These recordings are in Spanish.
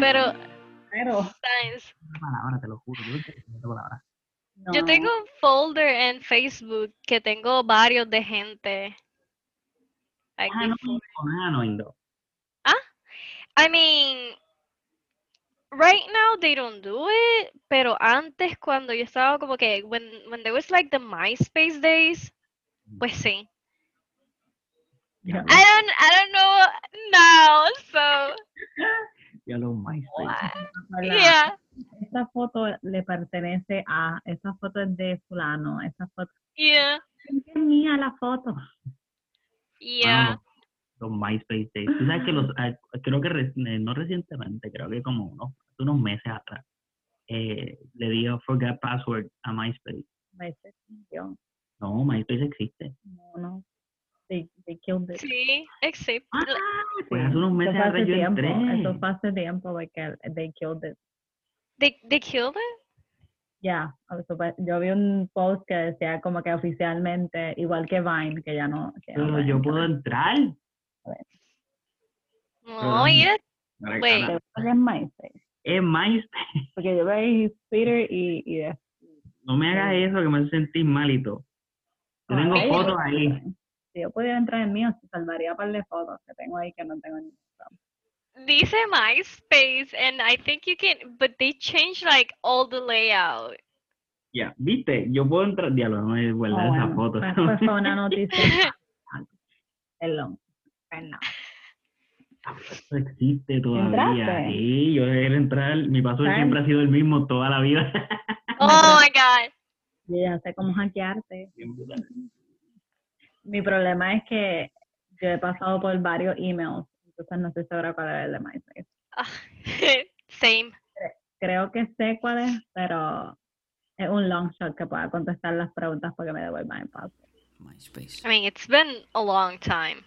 Pero Pero, Science. una palabra, te lo juro. Yo tengo un folder en Facebook que tengo varios de gente. Like Ah, no, no. I mean, right now they don't do it, pero antes cuando yo estaba como que when when there was like the MySpace days, pues sí. Ya, I don't I don't know now, so ya lo MySpace. what? La- Yeah, Esta foto le pertenece a, esta foto es de fulano, esta foto yeah, es mía la foto. yeah. Wow, los MySpace Days. Tú sabes que los, ah, creo que eh, no recientemente, creo que como unos, unos meses atrás, eh, le dio forget password a MySpace. MySpace. No, MySpace existe. no, no. They, they killed it. Sí, except Ah, pues hace unos meses hace yo tiempo, entré. eso fue hace tiempo, porque they killed it. they they killed it. Ya, eso fue- yo vi un post que decía como que oficialmente, igual que Vine, que ya no. que no Pero yo puedo entrar. No, yeah. Ahora, Wait. Ana, Es MySpace. Es MySpace. Porque yo veo Twitter y, y de- No me hagas eso que me hace sentir mal y todo. Yo tengo fotos ahí. Si yo pudiera entrar en mío, salvaría un par de fotos que tengo ahí que no tengo en Instagram. Dice MySpace, and I think you can, but they changed like all the layout. Ya, ¿viste? Yo puedo entrar. Diablo, no me guardar Oh, esa bueno, foto. pues- pues fue una noticia. Perdón. Perdón. Eso existe todavía. ¿Entraste? Sí, yo de entrar. Mi password ¿Sabes? siempre ha sido el mismo toda la vida. Oh my god. Ya sé cómo hackearte. Mi problema es que yo he pasado por varios emails, entonces no estoy segura cuál es el de MySpace. Same. Creo que sé cuál es, pero es un long shot que pueda contestar las preguntas porque me devuelvan el. MySpace. I mean, it's been a long time.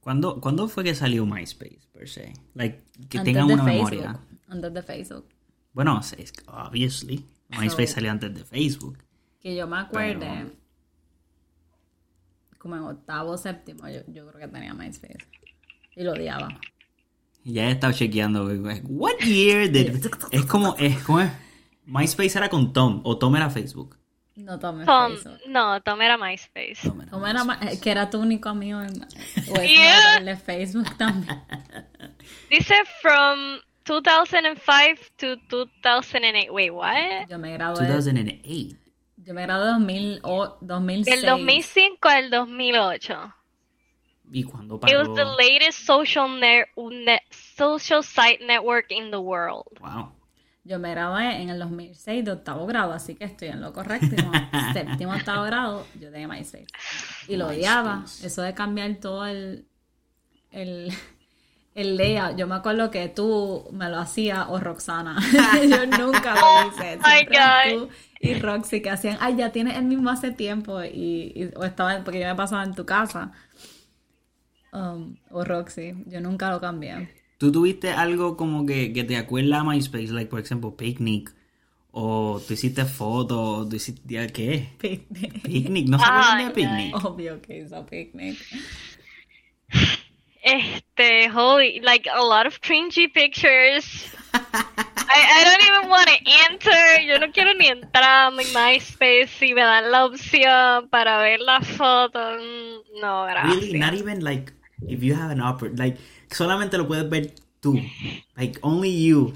¿Cuándo, ¿Cuándo fue que salió MySpace, per se? Like, que Antes tengan de una Facebook. memoria. Antes de Facebook. Bueno, obviously. MySpace So- salió antes de Facebook. Que yo me acuerde, Pero- como en octavo séptimo, yo, yo creo que tenía MySpace. Y lo odiaba. Ya he estado chequeando. What year did... Es como, es como... MySpace era con Tom, o Tom era Facebook. No Tom, Facebook. no, Tom era MySpace. Como era ma- eh, que era tu único amigo en, Yeah. de Facebook también. Dice from 2005 to 2008. Wait, what? Yo me gradué. 2008. Yo me gradué en 2000, o 2006. Del 2005 al 2008. ¿Y cuándo It paró? was the latest social net, net social site network in the world. Wow. Yo me gradué en el 2006 de octavo grado, así que estoy en lo correcto. Séptimo, octavo grado, yo tenía MySpace. Y lo odiaba. Eso de cambiar todo el, el, el layout. Yo me acuerdo que tú me lo hacías o Roxana. yo nunca lo hice. Oh my Siempre God. tú y Roxy que hacían, ay, ya tienes el mismo hace tiempo. Y, y- o estaba, porque yo me pasaba en tu casa. Um, o Roxy. Yo nunca lo cambié. ¿Tú tuviste algo como que, que te acuerda a MySpace? Like, por ejemplo, Picnic. O tú hiciste fotos. o tú hiciste... ¿Qué? Picnic. Picnic. ¿No se acuerdan Ay, de Picnic? Obvio que hizo picnic. Este, holy, like a lot of cringy pictures. I, I don't even want to enter. Yo no quiero ni entrar a mi MySpace si me dan la opción para ver la foto. Mm, No, Really? Not gracias. even like if you have an opera. Like, solamente lo puedes ver tú. Like, only you.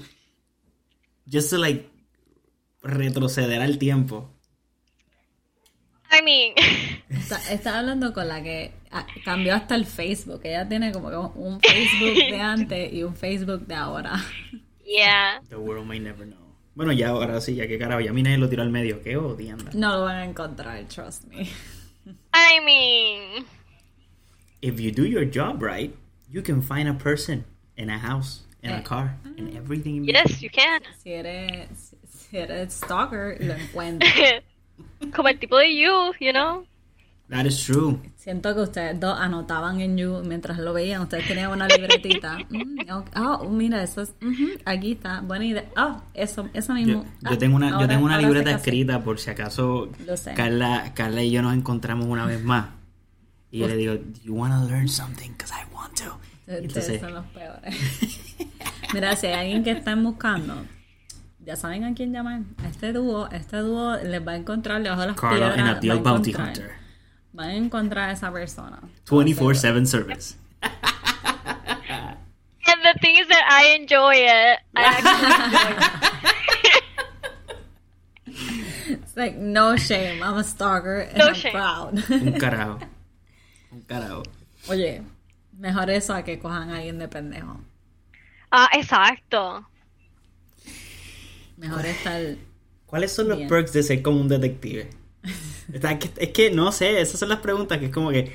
Just to like retroceder al tiempo. I mean, Está, está hablando con la que ah, cambió hasta el Facebook. Ella tiene como que un Facebook de antes y un Facebook de ahora. Yeah. The world may never know. Bueno, ya ahora sí, ya que carajo, ya mi nadie lo tiró al medio. Qué odianda. No lo van a encontrar, trust me. I mean, If you do your job right, you can find a person in a house, in a Eh. car, in everything. in yes, you can. Si eres, si eres stalker, lo encuentras. Como el tipo de you, you know? That is true. Siento que ustedes dos anotaban en You mientras lo veían. Ustedes tenían una libretita. Mm, ok. Oh, mira, eso es. aquí está. Buena idea. Oh, eso, eso mismo. yo Ah, tengo una, yo tengo una libreta escrita por si acaso Lo sé. Carla, Carla y yo nos encontramos una vez más. Y yo le digo, Do you want to learn something? Because I want to. Ustedes Entonces, son los peores. Mira, si hay alguien que están buscando, ya saben a quién llamar. A este dúo, este dúo les va a encontrar debajo de las Carla piedras. and va a Abdiel Bounty Hunter. Van a encontrar a esa persona. 24-7 service. And the thing is that I enjoy it. I actually enjoy it. It's like, no shame. I'm a stalker and No I'm shame. proud. Un carajo. Un carajo. Oye, mejor eso a que cojan a alguien de pendejo. Ah, exacto. Mejor estar... ¿Cuáles son los perks de ser como un detective? Es que no sé, esas son las preguntas que es como que.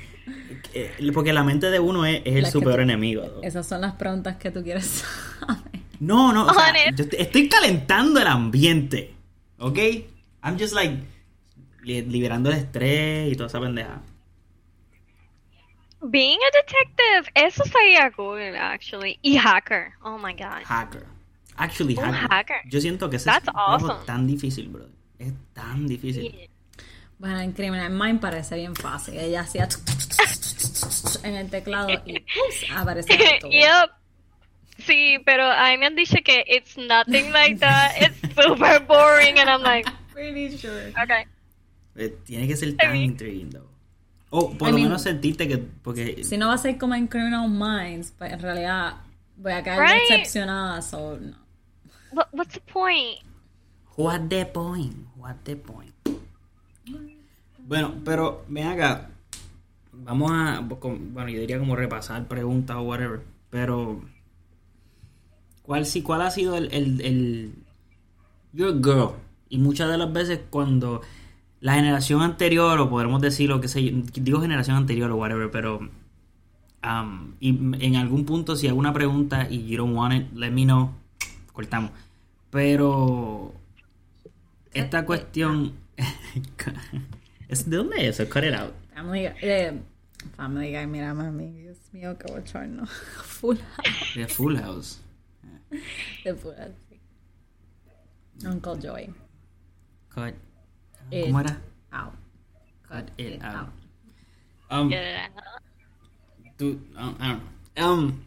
que- porque la mente de uno es, es el su peor enemigo. ¿no? Esas son las preguntas que tú quieres saber. No, no, o sea, Honest. yo estoy, estoy calentando el ambiente. ¿Ok? I'm just like li- liberando el estrés y toda esa pendeja. Being a detective, eso estaría cool, actually. Y hacker. Oh my god. Hacker. Actually, Un hacker. hacker. Yo siento que ese That's es un trabajo awesome. tan difícil, bro. Es tan difícil. Yeah. Bueno, en Criminal Mind parece bien fácil. Ella hacía en el teclado y aparecía todo. yep. Sí, pero a mí me han dicho que it's nothing like that. It's super boring, and I'm like, Pretty sure. okay. Eh, Tiene que ser tan mean- intriguing, though. O por I lo mean- menos sentirte que. Porque. Si no va a ser como en Criminal Minds, pues en realidad voy a quedar Right. decepcionada. So, no. What, what's the point? What the point? What the point? Bueno, pero ven acá. Vamos a. Bueno, yo diría como repasar preguntas o whatever. Pero. ¿Cuál, sí, cuál ha sido el, el, el. Your girl? Y muchas de las veces cuando la generación anterior, o podremos decir lo que sé, digo generación anterior o whatever, pero. um, y en algún punto, si hago una pregunta y you don't want it, let me know. Cortamos. Pero. Esta cuestión. ¿Es de dónde es eso? Cut it out. Family, eh, family Guy, mira mami, Dios mío, qué bochorno. Full House. De Full House. De Full House, sí. Uncle Joy. Cut. It ¿Cómo era? Out. Cut it it out. out. Um, tú- um, I don't know. Um,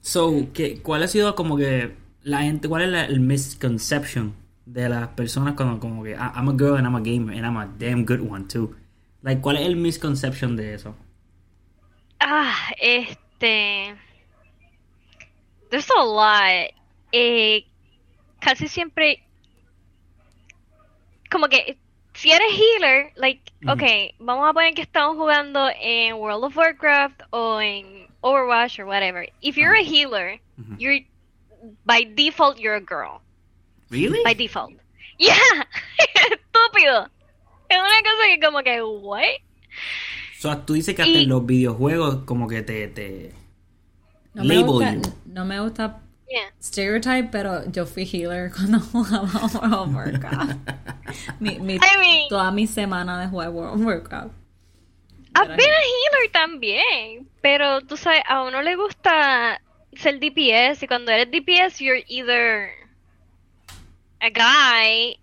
so, ¿qué, ¿cuál ha sido como que la gente, cuál es la, el misconception de las personas cuando como que "Ah, I'm a girl and I'm a gamer and I'm a damn good one too? Like, ¿cuál es el misconception de eso? Ah, este. There's a lot. Eh, casi siempre. Como que. Si eres healer, like, okay, vamos a poner que estamos jugando en World of Warcraft o en Overwatch or whatever. If you're a healer, you're by default you're a girl. Really? By default. Yeah, estúpido. Es una cosa que como que what? So, tú dices que hasta Y- en los videojuegos como que te... te No me, label gusta, you. no me gusta Yeah. stereotype, pero yo fui healer cuando jugaba World of Warcraft. mi, mi- I mean- toda mi semana de jugar World of Warcraft. I've been a healer también, pero tú sabes, a uno le gusta ser DPS y cuando eres DPS you're either a guy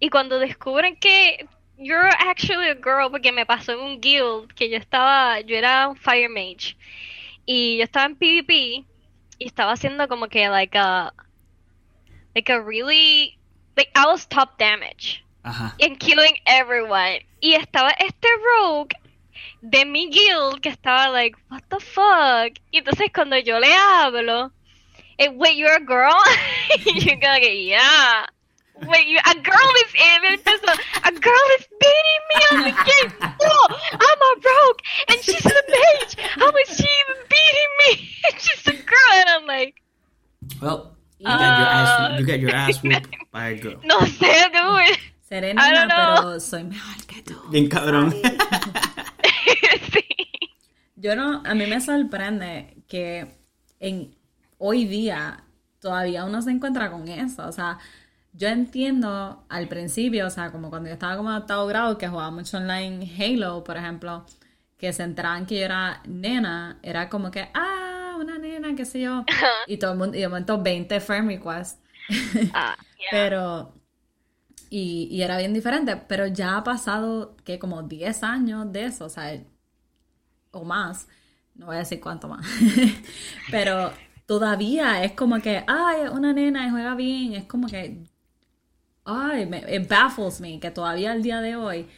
y cuando descubren que you're actually a girl porque me pasó en un guild que yo estaba, yo era un fire mage y yo estaba en PvP y estaba haciendo como que like a like a really like I was top damage Ajá. and killing everyone. Y estaba este rogue de mi guild que estaba like, what the fuck? Y entonces cuando yo le hablo, eh, wait, you're a girl? y yo como que, yeah. Wait, you, a girl is in it. empezó, A girl is beating me on the game. No, I'm a rogue and she's a mage. How is she even beating me? she's a girl. And I'm like, Well, You, get your ass, you get your ass whooped by a girl. No sé, dude. Seré nena, know. pero soy mejor que tú. Bien cabrón. sí. Yo no, a mí me sorprende que en hoy día todavía uno se encuentra con eso. O sea, yo entiendo al principio, o sea, como cuando yo estaba como en octavo grado, que jugaba mucho online Halo, por ejemplo, que se enteraban que yo era nena, era como que, ah, una nena, qué sé yo. Y todo el mundo, y de momento 20 friend requests. Ah, yeah. Pero, y, y era bien diferente, pero ya ha pasado que como 10 años de eso, o sea, o más, no voy a decir cuánto más, pero todavía es como que, ay, una nena y juega bien, es como que, ay, me, it baffles me que todavía al día de hoy,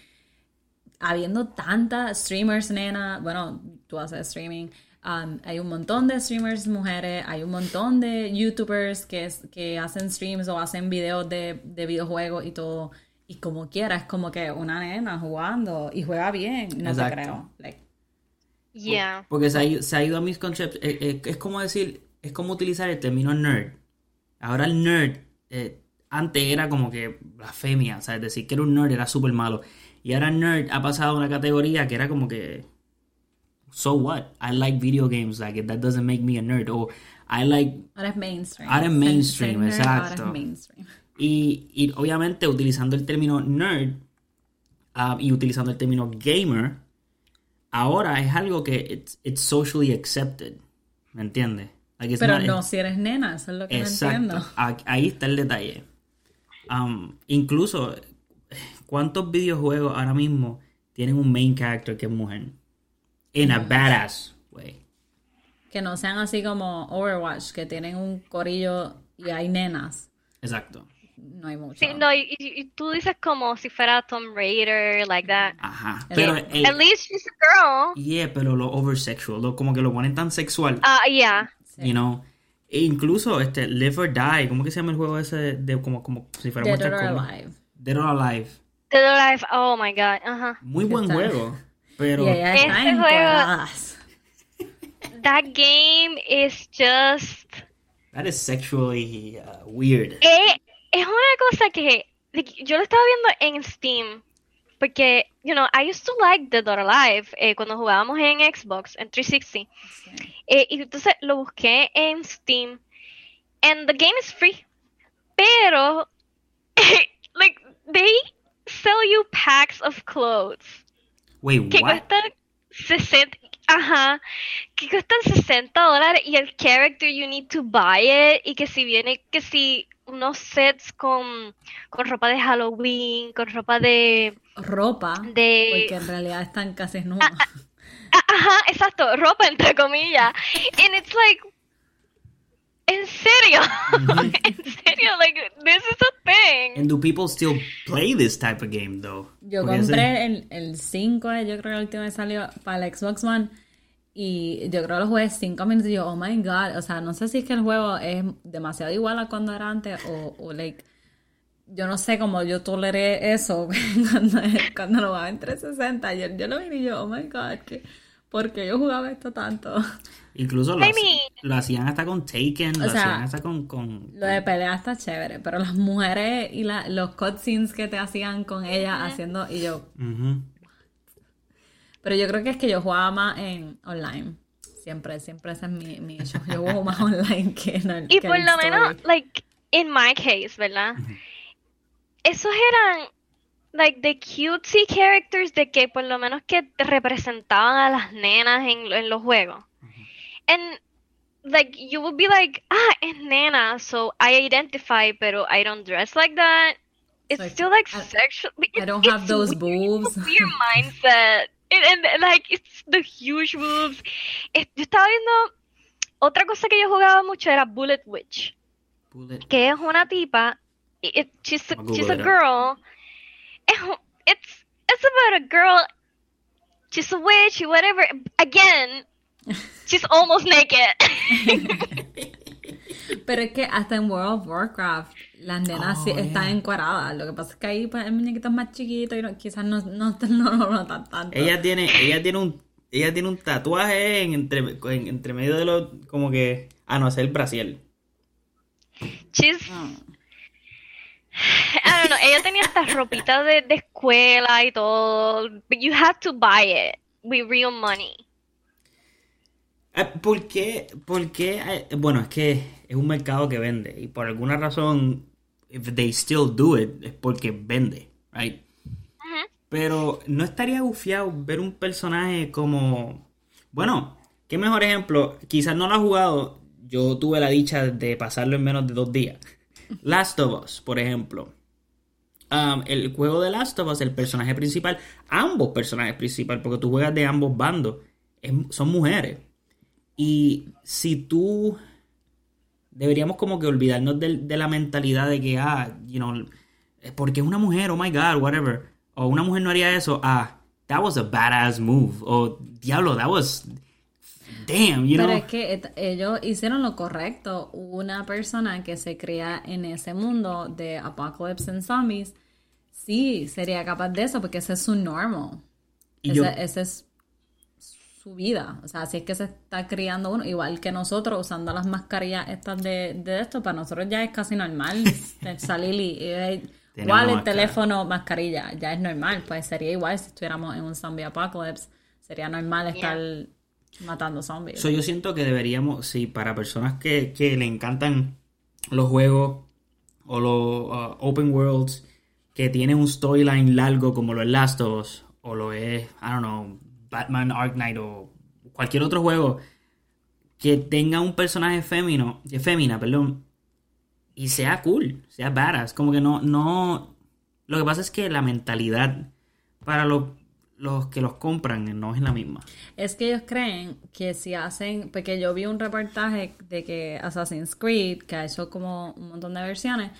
habiendo tantas streamers nena, bueno, tú haces streaming, um, hay un montón de streamers mujeres, hay un montón de youtubers que, es- que hacen streams o hacen videos de, de videojuegos y todo, y como quiera, es como que una nena jugando y juega bien, no te Exacto. creo. Like, Yeah. Porque se ha, ido- se ha ido a misconception. eh, eh, es como decir, es como utilizar el término nerd. Ahora el nerd, eh, antes era como que blasfemia, o sea, es decir, que era un nerd era súper malo. Y ahora nerd ha pasado a una categoría que era como que, so what? I like video games, like that doesn't make me a nerd. O I like ahora es mainstream. Ahora es mainstream, exacto. Ahora es mainstream. Y, y obviamente utilizando el término nerd ah, y utilizando el término gamer, ahora es algo que it's, it's socially accepted. ¿Me entiendes? Like, Pero no si eres nena, eso es lo que no Exacto. entiendo. A- Ahí está el detalle. Um, incluso, ¿cuántos videojuegos ahora mismo tienen un main character que es mujer? In a badass way. Que no sean así como Overwatch, que tienen un corillo y hay nenas. Exacto. No hay mucho. Sí, no, y, y- tú dices como si fuera Tomb Raider, like that. Ajá. El- Pero, At el, least she's a girl. yeah, pero lo oversexual, lo, como que lo ponen tan sexual. Ah, yeah. You know, e incluso este Live or Die, ¿cómo que se llama el juego ese de, de como, como si fuera Dead or? Alive. Dead or Alive. Dead or Alive, oh my god, ajá. Muy buen juego, pero Y ella está Ese juego- cuadradas. That game is just... that is sexually uh, weird. Eh, es una cosa que like, yo lo estaba viendo en Steam. Porque, you know, I used to like The or Alive eh, cuando jugábamos en Xbox, en 360. Eh, y entonces lo busqué en Steam. And the game is free. Pero, like, they sell you packs of clothes. Wait, que what? cuestan 60, ajá, que cuestan 60 dólares y el character you need to buy it y que si viene, que si unos sets con, con ropa de Halloween, con ropa de, Ropa, de, porque en realidad están casi nuevas. Ah, ajá, exacto, ropa entre comillas, and it's like, en serio, en serio, like, this is a thing. And do people still play this type of game though? Yo Porque compré el, el 5, eh, yo creo que el último que salió para el Xbox One. Y yo creo que lo jugué 5 minutos y yo, oh my god. O sea, no sé si es que el juego es demasiado igual a cuando era antes o, o like. Yo no sé cómo yo toleré eso cuando, cuando lo jugaba en 360. Yo, yo lo vi y yo, oh my god, que, ¿por qué yo jugaba esto tanto? Incluso lo, I haci- mean- lo hacían hasta con Taken, O lo sea, hacían hasta con... con Lo de pelea está chévere, pero las mujeres y la, los cutscenes que te hacían con ella haciendo. Y yo. Pero yo creo que es que yo jugaba más en online. Siempre, siempre ese es mi, mi issue. Yo juego más online que en el Y que por lo story. menos, like, in my case, ¿verdad? Esos eran, like, the cutesy characters de que por lo menos que te representaban a las nenas en, en los juegos. And, like, you would be like, ah, es nena, so I identify, pero I don't dress like that. It's Like, still, like, I- sexual. I don't it's have those weird. boobs. It's a weird mindset. And, and, like, it's the huge boobs. Eh, Yo estaba viendo... Otra cosa que yo jugaba mucho era Bullet Witch Bullet. que es una tipa, y it, she's, a, I'll Google she's a girl, es it's, it's about a girl, she's a witch, whatever, again, she's almost naked. Pero es que hasta en World of Warcraft las nenas Oh, sí yeah. están encuadradas. Lo que pasa es que ahí pues, el muñequito es más chiquito y no- quizás no, no, no lo notan tanto. Ella tiene, ella tiene un, ella tiene un tatuaje en entre, en- entre medio de los, como que, ah no, es el brasiel. She's... I don't know, ella tenía esta ropita de, de escuela y todo, but you had to buy it with real money. Eh, ¿Por qué? ¿Por qué? Bueno, es que es un mercado que vende y por alguna razón, if they still do it, es porque vende, right? Pero no estaría gufiado ver un personaje como... Bueno, qué mejor ejemplo, quizás no lo ha jugado, yo tuve la dicha de pasarlo en menos de dos días. Last of Us, por ejemplo. Um, el juego de Last of Us, el personaje principal, ambos personajes principales, porque tú juegas de ambos bandos, es- son mujeres. Y si tú deberíamos como que olvidarnos del- de, la mentalidad de que, ah, you know, eh, porque es una mujer, oh my god, whatever. O una mujer no haría eso, ah, that was a badass move. O, diablo, that was, damn, you Pero know. es que ellos hicieron lo correcto. Una persona que se cría en ese mundo de Apocalypse and Zombies, sí sería capaz de eso porque ese es su normal. Y ese, yo- ese es su vida. O sea, así es que se está criando uno, igual que nosotros usando las mascarillas estas de, de esto, para nosotros ya es casi normal salir y, y- Tenemos igual el teléfono, mascarilla, ya es normal. Pues sería igual si estuviéramos en un zombie apocalypse, sería normal estar matando zombies. So, yo siento que deberíamos, sí, para personas que, que le encantan los juegos o los uh, open worlds que tienen un storyline largo como lo es Last of Us o lo es, I don't know, Batman Ark Knight o cualquier otro juego que tenga un personaje fémino, de fémina, perdón, y sea cool, sea badass, como que no, no, lo que pasa es que la mentalidad para los, los que los compran no es la misma. Es que ellos creen que si hacen, porque yo vi un reportaje de que Assassin's Creed, que ha hecho como un montón de versiones,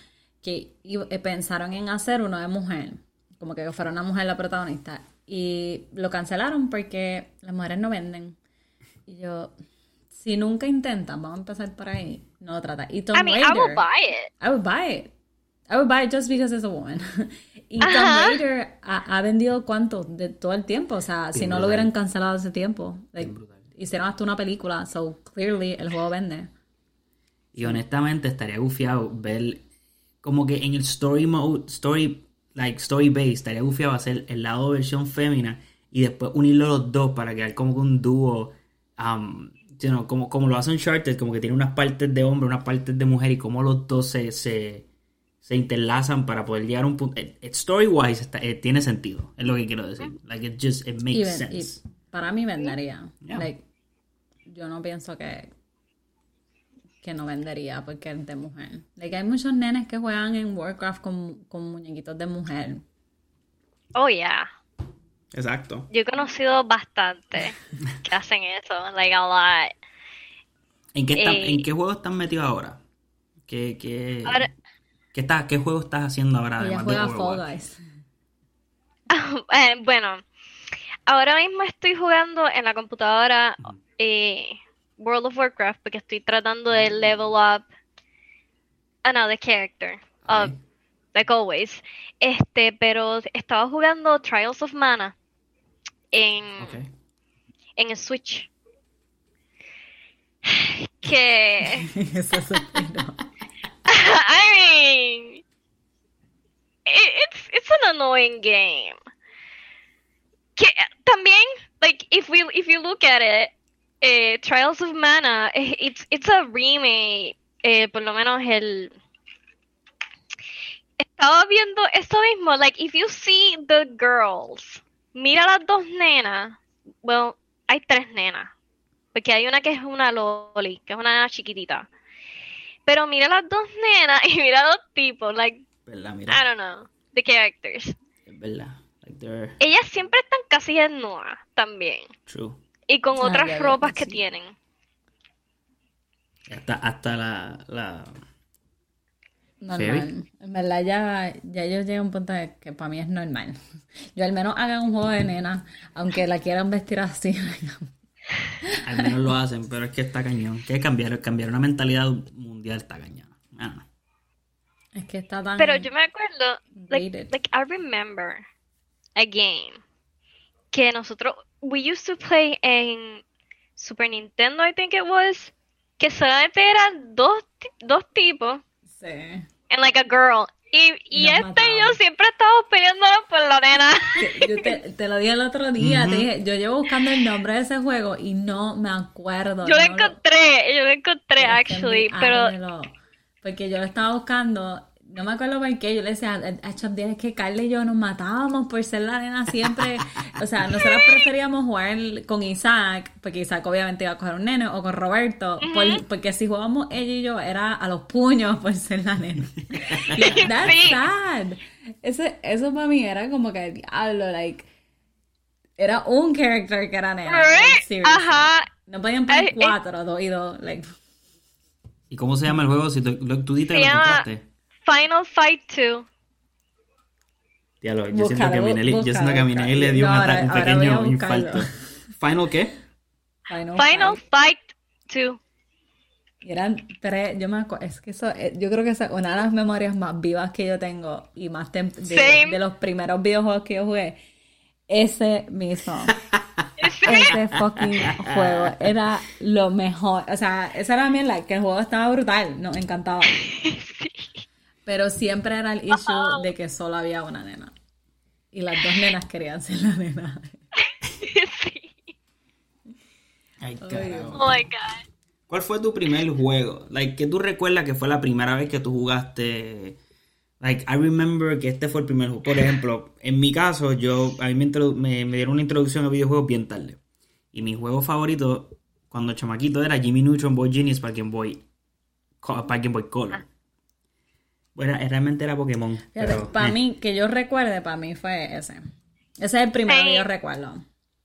que eh, pensaron en hacer uno de mujer, como que fuera una mujer la protagonista, y lo cancelaron porque las mujeres no venden. Y yo, si nunca intentan, vamos a empezar por ahí, no lo trata. Y Tom I mean, I Raider, will buy it. I would buy it. I would buy it just because it's a woman. y Tom Ajá. Raider ha, ha vendido cuánto de todo el tiempo. O sea, si Bien no lo brutal. hubieran cancelado hace tiempo. like, hicieron hasta una película. So clearly el juego vende. Y honestamente estaría gufiado ver como que en el story mode, story, like story base, estaría gufiado hacer el lado versión fémina y después unirlo los dos para crear como que un dúo, um, you know, como, como lo hace Uncharted, como que tiene unas partes de hombre, unas partes de mujer y como los dos se, se, se interlazan para poder llegar a un punto. eh, eh, Story wise está- eh, tiene sentido, es lo que quiero decir. Like it just, it Y, makes y sense. para mí vendería. Yeah. Like, yo no pienso que que no vendería porque es de mujer. Like, hay muchos nenes que juegan en Warcraft con, con muñequitos de mujer. Oh, yeah. Exacto. Yo he conocido bastante que hacen eso, like a lot. ¿En qué, está- Eh, ¿En qué juego estás metido ahora? ¿Qué, qué, Ahora- ¿qué, está- ¿Qué juego estás haciendo ahora? Además de Fall? Guys. Eh, bueno, ahora mismo estoy jugando en la computadora eh, World of Warcraft porque estoy tratando de level up another character, uh, like always. Este, pero estaba jugando Trials of Mana en, Ok. en el Switch. Que I mean, it, it's it's an annoying game. Que también, like if we if you look at it, eh, Trials of Mana, it's it's a remake. Eh, por lo menos el estaba viendo esto mismo. Like if you see the girls, mira las dos nenas. Well, hay tres nenas. Porque hay una que es una loli, que es una nena chiquitita. Pero mira las dos nenas y mira los tipos, like, ¿Verdad? I don't know, the characters. es verdad. Like they're Ellas siempre están casi desnudas también. true. Y con Ah, otras ya, ya, ropas que sí. tienen. Hasta, hasta la, la... Normal. En verdad ya, ya yo llegué a un punto de que para mí es normal. Yo al menos haga un juego de nena, aunque la quieran vestir así. Al menos lo hacen, pero es que está cañón. Que cambiar, cambiar una mentalidad mundial está cañón. Ah, Es que está tan... Pero yo me acuerdo, like, like I remember a game que nosotros, we used to play en Super Nintendo, I think it was, que solamente eran dos, ti- dos tipos Sí. And like a girl. Y, y este y yo siempre estamos peleándonos por la nena. Yo te, te, lo dije el otro día, te dije, yo llevo buscando el nombre de ese juego y no me acuerdo. Yo lo encontré, yo lo encontré, actually, pero... Porque yo lo estaba buscando no me acuerdo por qué, yo le decía a Chop que Carla y yo nos matábamos por ser la nena siempre. o sea, nosotros preferíamos jugar con Isaac, porque Isaac obviamente iba a coger un nene, o con Roberto, porque si jugábamos ella y yo era a los puños por ser la nena. That's sad. Ese, eso para mí era como que, diablo, like, era un character que era nena. Ajá. No podían poner cuatro, dos y dos, like. ¿Y cómo se llama el juego? Si tú, tú diste que lo encontraste. Final Fight 2. yo, siento que a Minelli, yo siento que a Minelli le dio un, pequeño infarto. ¿Final qué? Final, Fight 2. Eran tres, yo me acuerdo, es que eso, eh, yo creo que es una de las memorias más vivas que yo tengo y más de, de, los primeros videojuegos que yo jugué. Ese mismo. ese fucking juego era lo mejor. O sea, esa era mi like, que el juego estaba brutal, nos encantaba. Pero siempre era el issue de que solo había una nena. Y las dos nenas querían ser la nena. sí. Ay, Oh my God. ¿Cuál fue tu primer juego? Like, ¿qué tú recuerdas que fue la primera vez que tú jugaste? Like, I remember que este fue el primer juego. Por ejemplo, en mi caso, yo, a mí me, me, dieron una introducción a videojuegos bien tarde. Y mi juego favorito, cuando chamaquito, era Jimmy Neutron Boy Genius para Game Boy, para Game Boy Color. Bueno, realmente era Pokémon. para eh. mí, que yo recuerde, para mí fue ese. Ese es el primero que yo recuerdo.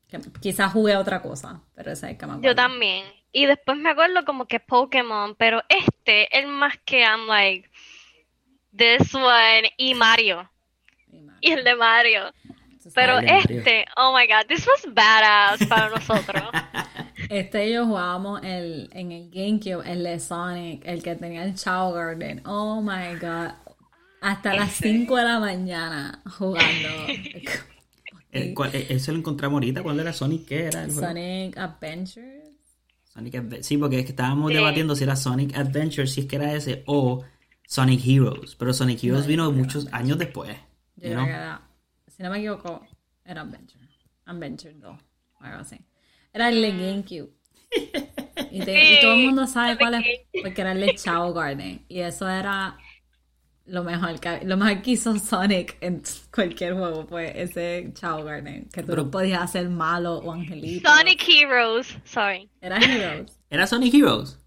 Que quizás jugué otra cosa, pero ese es el que me acuerdo. Yo también. Y después me acuerdo como que Pokémon, pero este, el más que I'm like, this one y Mario. Y, el de Mario. Pero este, oh my god, this was badass para nosotros. Este y yo jugábamos el, en el GameCube, el de Sonic, el que tenía el Chao Garden. Oh my god. Hasta las 5 de la mañana jugando. ¿El, eh, ¿Eso lo encontramos ahorita? ¿Cuál era Sonic? ¿Qué era? El Sonic Adventures. Sonic sí, porque es que estábamos debatiendo si era Sonic Adventures, si es que era ese, o Sonic Heroes. Pero Sonic Heroes vino muchos años después. Yo creo que era, si no me equivoco, era Adventure. Adventure 2, algo así. Era el de GameCube. Y, todo el mundo sabe cuál es, porque era el de Chao Garden. Y eso era lo mejor que, lo mejor que hizo Sonic en cualquier juego, pues ese Chao Garden. Que tú no podías hacer malo o angelito. Sonic Heroes, sorry. Era Heroes. ¿Era Sonic Heroes?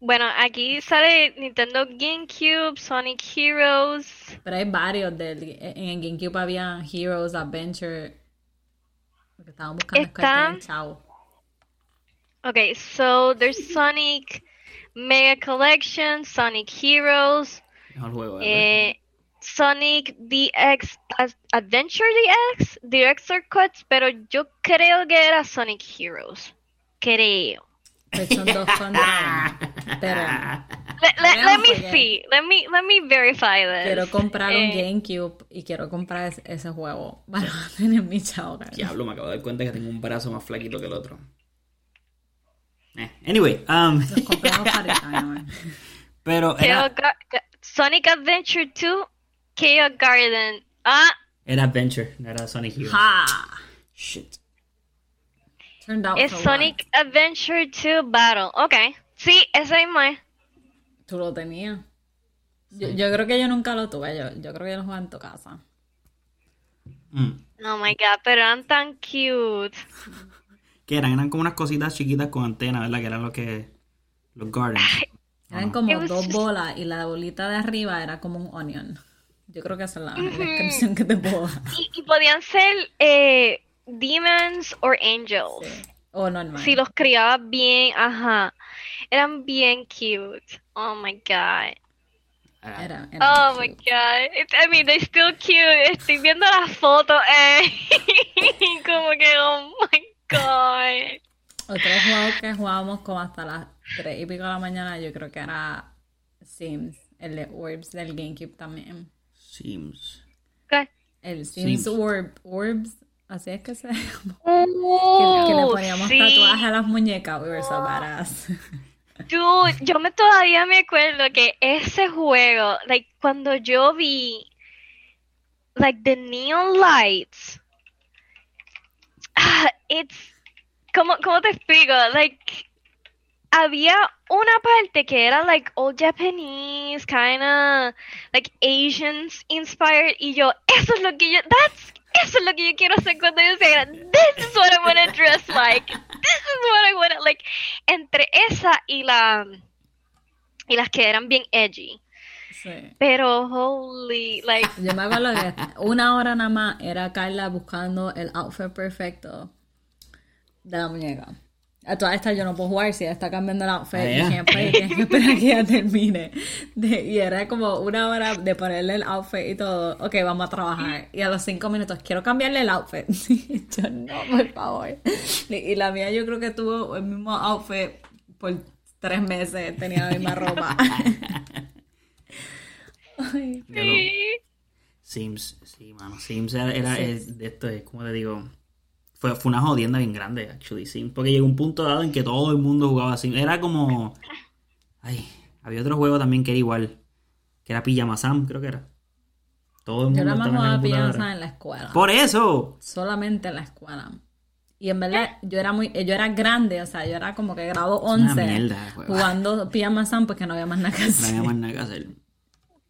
Bueno, aquí sale Nintendo GameCube, Sonic Heroes. Pero hay varios del, en GameCube había Heroes, Adventure, porque estaban buscando Está... chao. Okay, so there's Sonic Mega Collection, Sonic Heroes, eh, Sonic DX Adventure DX, DX Cuts, pero yo creo que era Sonic Heroes. Creo. Pues son dos contra Pero let, let, let me see. Let me let me verify this. Quiero comprar un eh, GameCube y quiero comprar ese, juego para tener mi chao. Diablo, me acabo de dar cuenta que tengo un brazo más flaquito que el otro. Eh, anyway, um, pero era... Sonic Adventure 2, Chaos Garden. Ah. Era Adventure, no era Sonic Heroes. Ha. Shit. Turned out es Sonic Adventure 2 Battle. Ok. Sí, ese mismo es. Tú lo tenías. Yo, yo, creo que yo nunca lo tuve. Yo, yo creo que yo lo jugué en tu casa. Mm. Oh my god, pero eran tan cute. ¿Qué eran? Eran como unas cositas chiquitas con antenas, ¿verdad? Que eran los que. Los Gardens. Eran como dos bolas y la bolita de arriba era como un onion. Yo creo que esa es la, descripción que te puedo dar. Y, podían ser eh, demons or angels. O normal. Si los criaba bien, ajá. Eran bien cute. Oh my god. Era, oh my god. I mean, they're still cute. Estoy viendo las fotos, eh. como que, oh my god. Otro juego que jugábamos como hasta las 3 y pico de la mañana, yo creo que era Sims. El de Orbs del GameCube también. Sims. ¿Qué? El Sims, Orbs. Así es que se llama. que, le poníamos tatuajes a las muñecas. We were so badass. Dude, yo me todavía me acuerdo que ese juego, like, cuando yo vi, like, the neon lights, ah, it's, ¿cómo, cómo te explico? Like, había una parte que era, like, old Japanese, kinda, like, Asians inspired, y yo, eso es lo que yo, that's, eso es lo que yo quiero hacer cuando yo sea grande. This is what I want to dress like. This is what I want to, like, entre esa y la, y las que eran bien edgy. Sí. Pero, holy, like, Yo me acuerdo que una hora nada más era Carla buscando el outfit perfecto de la muñeca. A todas estas yo no puedo jugar si ella está cambiando el outfit Ah, ya. que esperar que ella termine. De- y era como una hora de ponerle el outfit y todo. Ok, vamos a trabajar. Y a los cinco minutos, quiero cambiarle el outfit. Y yo, no, por favor. Y, y la mía yo creo que tuvo el mismo outfit por tres meses. Tenía la misma ropa. Ay, Ya Sims, sí, mano. Sims era, era- es de esto, es como te digo. Fue, fue una jodienda bien grande, actually, Sims. Porque llegó un punto dado en que todo el mundo jugaba Sims. Era como. Ay, había otro juego también que era igual. Que era Pijama Sam, creo que era. Todo el Yo mundo nada más jugaba computadora. pianza en la escuela. Por eso. Solamente en la escuela. Y en verdad, yo era muy, yo era grande, o sea, yo era como que grado una 11 mierda jugando Pijama Sam porque no había más nada que No hacer. había más nada que hacer.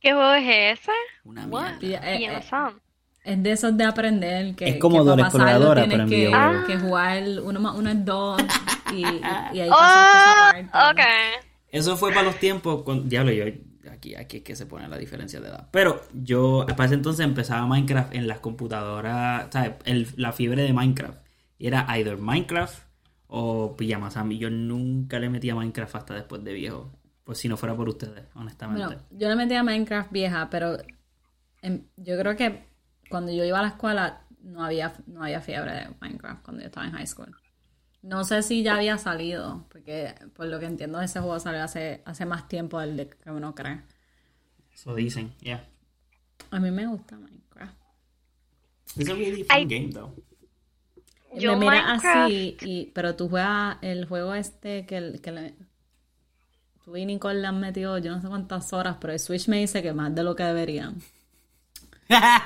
¿qué juego es ese? Una mierda. Eh, en eh, Sam. Es de esos de aprender que, Es como que para Exploradora, tienes pero en que, que jugar uno más uno es dos y, y, y ahí Oh, esa parte. ok. Eso fue para los tiempos. Con, diablo, yo. Aquí, aquí es que se pone la diferencia de edad. Pero yo, para ese entonces, empezaba Minecraft en las computadoras. ¿Sabes? El- la fiebre de Minecraft. Era either Minecraft o Pijama Sam. Y yo nunca le metía Minecraft hasta después de viejo. Pues si no fuera por ustedes, honestamente. Bueno, yo le metí a Minecraft vieja, pero em, yo creo que cuando yo iba a la escuela no había, no había fiebre de Minecraft cuando yo estaba en high school. No sé si ya había salido, porque por lo que entiendo ese juego salió hace, hace más tiempo del de que uno cree. Eso dicen, yeah. A mí me gusta Minecraft. It's a really fun I- game, though. Yo me mira Minecraft- así, y, pero tú juegas el juego este que, el- que le, tú y Nicole le han metido yo no sé cuántas horas, pero el Switch me dice que más de lo que deberían.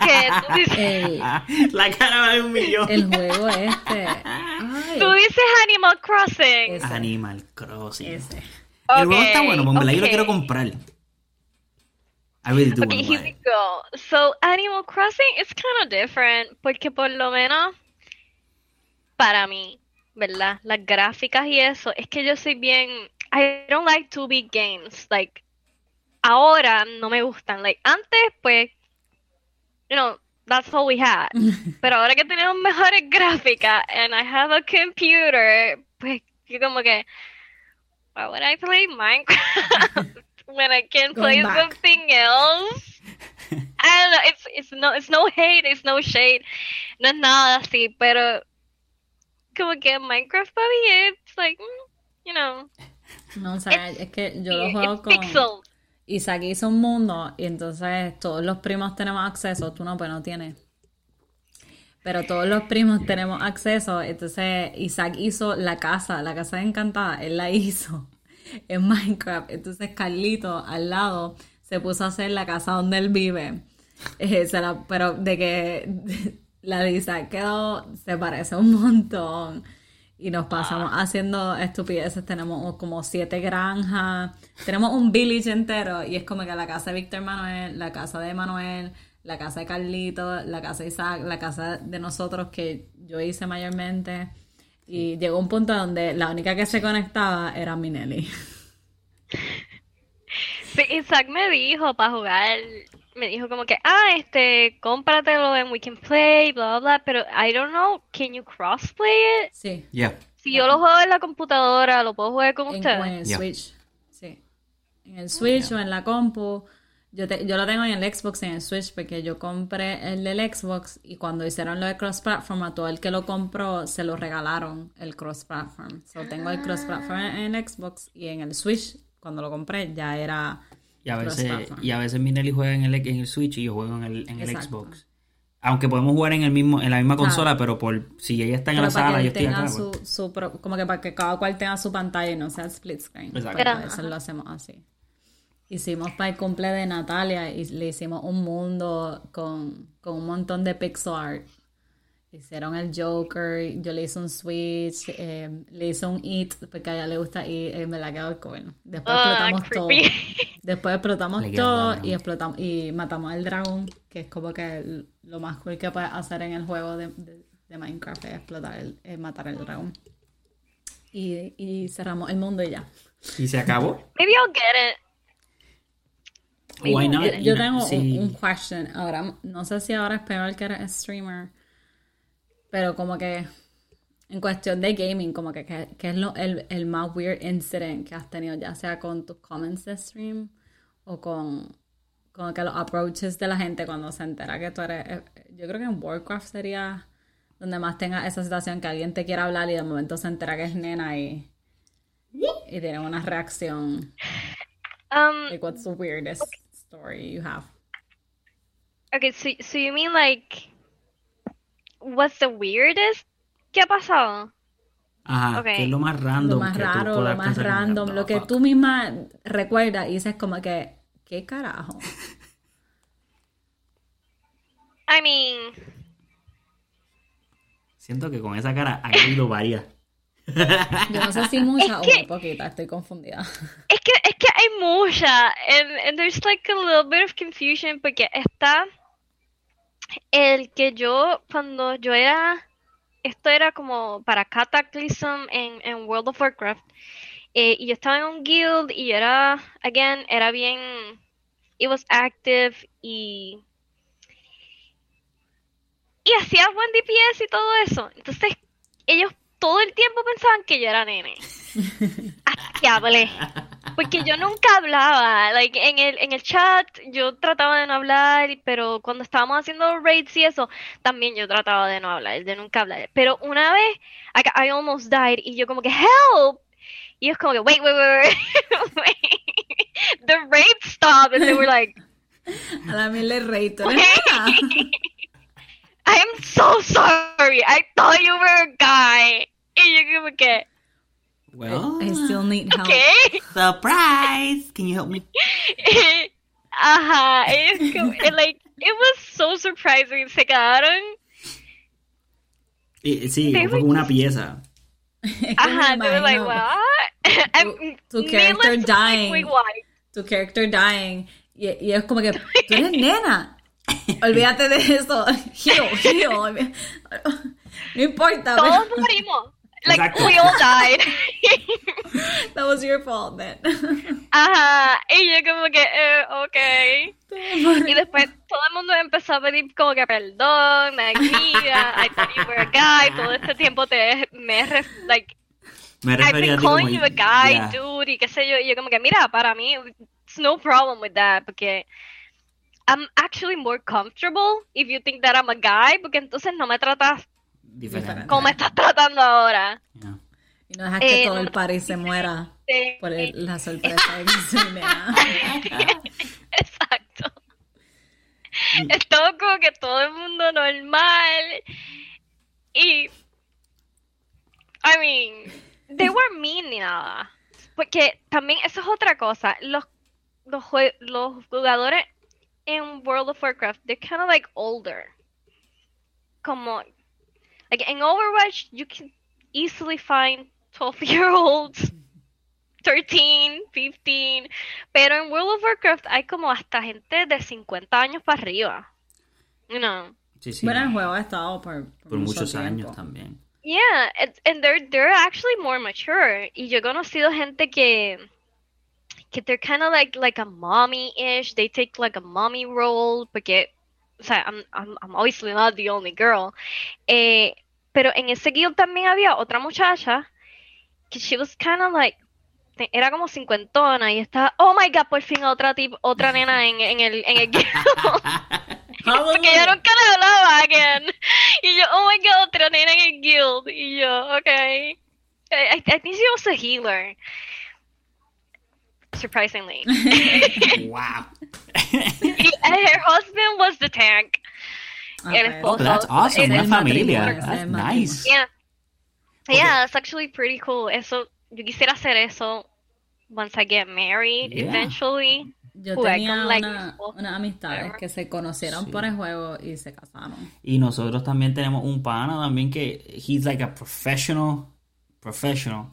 ¿Qué? ¿Tú dices, El, la cara de un millón. el juego este. Ay, tú dices Animal Crossing? ese, Animal Crossing. ese. El juego está bueno, en verdad yo lo quiero comprar. I really do Okay, here we go. So, Animal Crossing is kind of different porque por lo menos para mí, ¿verdad? Las gráficas y eso, es que yo soy bien I don't like 2B games. Like ahora no me gustan. Like antes pues you know, that's all we had. Pero ahora que tenemos mejores gráficas and I have a computer, pues yo como que why would I play Minecraft when I can play back. something else? I don't know, it's, it's no, it's no hate, it's no shade, no es nada así, pero como que Minecraft para mí it's like, mm, you know, No, o sea, es que yo lo juego con. pixel. Isaac hizo un mundo y entonces todos los primos tenemos acceso, tú no, pues no tienes. Pero todos los primos tenemos acceso, entonces Isaac hizo la casa, la casa encantada, él la hizo en Minecraft. Entonces Carlito al lado se puso a hacer la casa donde él vive. Eh, pero de que la de Isaac quedó, se parece un montón. Y nos pasamos haciendo estupideces. Tenemos como siete granjas. Tenemos un village entero. Y es como que la casa de Víctor Manuel, la casa de Manuel, la casa de Carlito, la casa de Isaac, la casa de nosotros que yo hice mayormente. Y llegó un punto donde la única que se conectaba era Minelli. Sí, Isaac me dijo para jugar, me dijo como que, ah, este, cómpratelo en We Can Play, bla, bla, bla, pero I don't know, can you crossplay it? Sí. Yeah. Si yo lo juego en la computadora, ¿lo puedo jugar con En, ustedes? en el Yeah. Switch. Sí. En el Switch o en la compu. Yo, te- yo lo tengo en el Xbox y en el Switch porque yo compré el del Xbox y cuando hicieron lo de cross-platform a todo el que lo compró se lo regalaron el cross-platform. So, tengo el cross-platform en el Xbox y en el Switch cuando lo compré ya era Y a veces, y a veces Minelli juega en el, en el Switch y yo juego en el, en el. Xbox. aunque podemos jugar en el mismo en la misma consola, pero por si ella está en la sala, yo estoy acá. Su, pues. su como que para que cada cual tenga su pantalla y no sea split screen. Exacto. Pues, eso lo hacemos así. Hicimos para el cumple de Natalia y le hicimos un mundo con, con un montón de pixel art. Hicieron el Joker, yo le hice un Switch, eh, le hice un Eat, porque a ella le gusta Eat, eh, me la quedó cool. Después Ah, explotamos todo. creepy. Después explotamos todo y explotamos y matamos al dragón, que es como que el- lo más cool que puedes hacer en el juego de, de- de Minecraft es explotar el, es matar el dragón. Y, y cerramos el mundo y ya. Y se acabó. Maybe I'll get it. Why not? Yo, tengo sí. un, un question. Ahora, no sé si ahora es peor que eres streamer, pero como que en cuestión de gaming, como que que, que es lo, el, el más weird incident que has tenido, ya sea con tus comments de stream o con, con que los approaches de la gente cuando se entera que tú eres... eh, Yo creo que en Warcraft sería donde más tenga esa situación que alguien te quiera hablar y de momento se entera que es nena y, y tiene una reacción. Um, Like, what's the weirdest story you have? okay, so, so you mean like, what's the weirdest? ¿Qué ha pasado? Ajá, Ok. que es lo más random lo más que tú raro, lo más que, random, "What lo que fuck?". tú misma recuerdas y dices como que, ¿qué carajo? I mean, Siento que con esa cara ha habido varias. Yo no sé si mucha o que- muy poquita, estoy confundida. es que, es que hay mucha, and, and there's like a little bit of confusion porque está el que yo, cuando yo era, esto era como para Cataclysm en, en World of Warcraft, eh, y yo estaba en un guild y era, again, era bien, it was active y, y hacía buen DPS y todo eso. Entonces, ellos todo el tiempo pensaban que yo era nene. Hasta que hablé. Porque yo nunca hablaba, like, en el, en el chat yo trataba de no hablar, pero cuando estábamos haciendo raids y eso, también yo trataba de no hablar, de nunca hablar. Pero una vez, I, almost died, y yo como que, help! Y ellos como que, wait, wait, wait, wait, wait. The raid stopped, and they were like, A la mil Wait. nena. I am so sorry, I thought you were a guy. Y yo como que, Well, I still need help. ¿qué? surprise. Can you help me? Ajá, es como, it, like, it was so surprising. Se quedaron, Y- sí, They fue were como una pieza. Es que me ajá, they were like, what? I'm- tu needless character to say, dying. wait, why? Tu character dying. Y, y es como que, tú eres nena. Olvídate de eso. Heal, heal. No importa. Todos pero- morimos. Like, we all died. That was your fault, then. Ajá, y yo como que, eh, ok. Y después todo el mundo empezó a pedir como que perdón, Magniga, I thought you were a guy, todo este tiempo te me like Me I've been calling you a guy, Yeah. dude, y qué sé yo, y yo como que mira, para mí it's no problem with that porque I'm actually more comfortable if you think that I'm a guy, porque entonces no me tratas Diferente. como estás tratando ahora. Yeah. Y no dejas que Eh, todo el party se muera por el- la sorpresa de nena. Exacto. Es todo como que todo el mundo normal. Y. I mean, they were mean ni nada. Porque también eso es otra cosa. Los, los, jue- los jugadores en World of Warcraft, they're kind of like older. Como. Like in Overwatch, you can easily find 12 year olds. 13, 15, pero en World of Warcraft hay como hasta gente de 50 años para arriba. You know. Sí, sí. Bueno, el juego ha estado por, por, por mucho muchos tiempo. años también. Yeah, and, and they're they're actually more mature. Y yo he conocido gente que que they're kind of like like a mommy-ish. They take like a mommy role porque o sea, I'm I'm I'm obviously not the only girl. Eh, pero en ese guild también había otra muchacha que she was kind of like era como cincuentona y estaba, oh my god, por fin otra tip, otra nena en, en el en el guild. Porque yo nunca le hablaba again. Y yo, oh my god, otra nena en el guild. Y yo, okay. I, I think she was a healer. Surprisingly. wow. y, and her husband was the tank. el Okay. esposo. Oh, that's awesome. Una familia. That's nice. Yeah. Yeah, it's actually pretty cool. Eso, yo quisiera hacer eso once I get married Yeah. eventually. Yo Jugar tenía con, like, una, esposa, unas amistades que se conocieron Sí. por el juego y se casaron. Y nosotros también tenemos un pana también que he's like a professional, professional,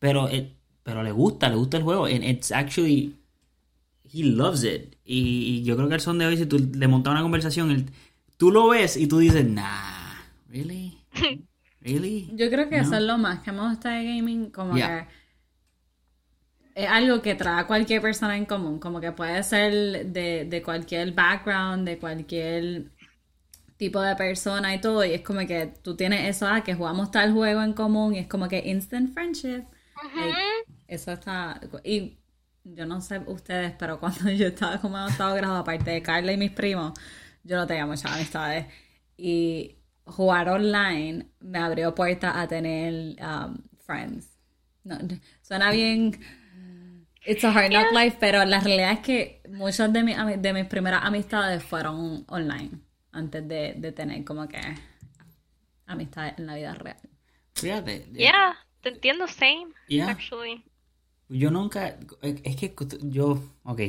pero it- pero le gusta, le gusta el juego and it's actually he loves it. Y, y yo creo que el son de hoy si tú le montas una conversación, él- tú lo ves y tú dices, "Nah, really? Really?" Yo creo que No. eso es lo más que me gusta de gaming, como Yeah. que es algo que trae a cualquier persona en común, como que puede ser de, de cualquier background, de cualquier tipo de persona y todo, y es como que tú tienes eso, ah, que jugamos tal juego en común, y es como que instant friendship. Like, eso está, y yo no sé ustedes, pero cuando yo estaba como en octavo grado, aparte de Carla y mis primos, yo no tenía muchas amistades. Y jugar online me abrió puertas a tener um, friends. No, suena bien. It's a hard knock life, pero la realidad es que muchas de, mis ami- de mis primeras amistades fueron online antes de, de tener como que amistades en la vida real. Fíjate. Yeah, te entiendo, same, Yeah. actually. Yo nunca es que yo, ok.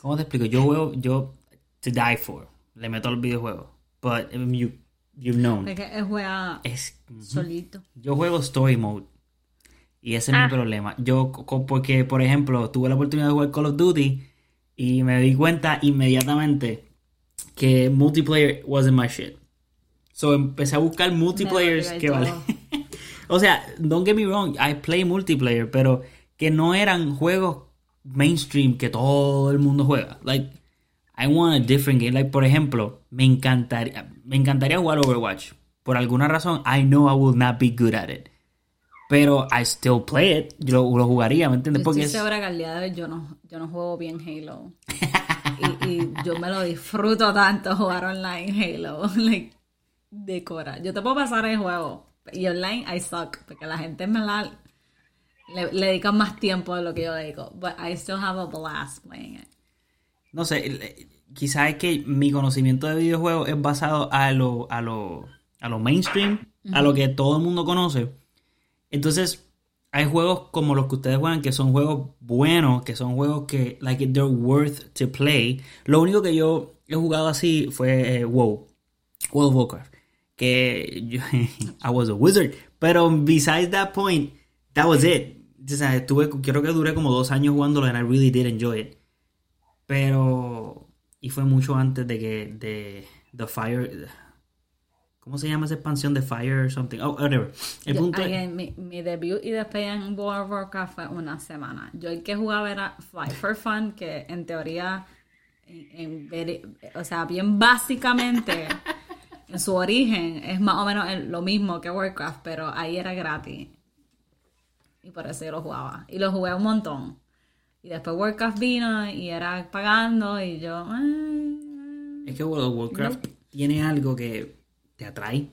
¿Cómo te explico? Yo juego, yo, to die for, le meto al videojuego. But you, you've known. Es que él juega Es, solito. yo juego story mode. Y ese es mi Ah. problema. Yo, porque, por ejemplo, tuve la oportunidad de jugar Call of Duty y me di cuenta inmediatamente que multiplayer wasn't my shit. So empecé a buscar multiplayers que vale. o sea, don't get me wrong, I play multiplayer, pero que no eran juegos mainstream que todo el mundo juega. Like, I want a different game. Like, por ejemplo, me encantaría, me encantaría jugar Overwatch. Por alguna razón, I know I will not be good at it. Pero I still play it. Yo lo, lo jugaría, ¿me entiendes? Porque estoy es, hoy yo no, yo no juego bien Halo. y, y yo me lo disfruto tanto jugar online Halo. like, de cora. Yo te puedo pasar el juego. Y online I suck. Porque la gente me la. Le, le dedica más tiempo de lo que yo dedico. But I still have a blast playing it. no sé, quizás es que mi conocimiento de videojuegos es basado a lo, a lo, a lo mainstream, a lo que todo el mundo conoce. Entonces, hay juegos como los que ustedes juegan que son juegos buenos, que son juegos que, like, they're worth to play. Lo único que yo he jugado así fue eh, WoW, World of Warcraft. Que yo, I was a wizard. Pero besides that point, that was it. O sea, estuve, creo que duré como dos años jugándolo and I really did enjoy it. Pero. Y fue mucho antes de que. de The Fire. ¿Cómo se llama esa expansión de Fire or something? Oh, whatever. El Yo- punto es- again, mi, mi debut y despedida en World of Warcraft fue una semana. Yo el que jugaba era Fly for Fun, que en teoría, en, en o sea, bien básicamente, en su origen es más o menos el- lo mismo que Warcraft, pero ahí era gratis. Y por eso yo lo jugaba. Y lo jugué un montón. Y después Warcraft vino y era pagando y yo... eh, Es que World of Warcraft tiene algo que te atrae.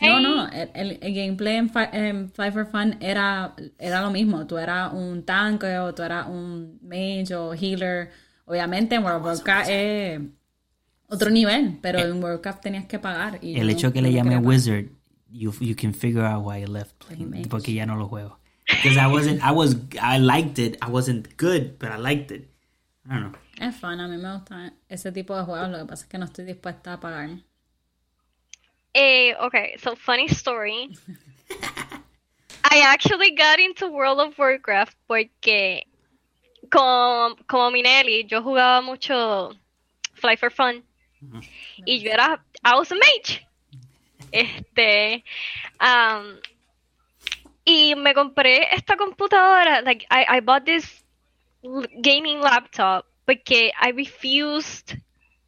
No, no, el, el- el gameplay en, Fi- en Fly for Fun era, era lo mismo. Tú eras un tanque o tú eras un mage o healer. Obviamente en World of Warcraft es otro nivel, pero en World Warcraft tenías que pagar. y El no- hecho que no le llame. Wizard, you, you can figure out why I left playing. Porque ya no lo juego. Because I wasn't, I was, I liked it. I wasn't good, but I liked it. I don't know. Es fun, a mí me gusta ese tipo de juegos. Lo que pasa es que no estoy dispuesta a pagar. Eh, okay, so funny story. I actually got into World of Warcraft porque como, como Minelli, yo jugaba mucho Fly for Fun. Y yo era, a mage. Este, um, y me compré esta computadora, like, I, I bought this gaming laptop porque I refused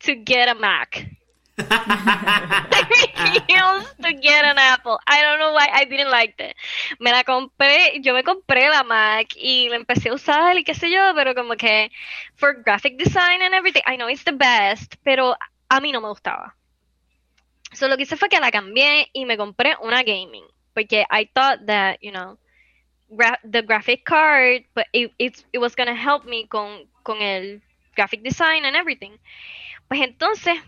to get a Mac. I refused to get an Apple. I don't know why I didn't like it. Me la compré, yo me compré la Mac y la empecé a usar y qué sé yo, pero como que for graphic design and everything, I know it's the best, pero a mí no me gustaba. So lo que hice fue que la cambié y me compré una gaming, porque I thought that, you know, gra- the graphic card, but it, it, was gonna help me con, con el graphic design and everything. Pues entonces,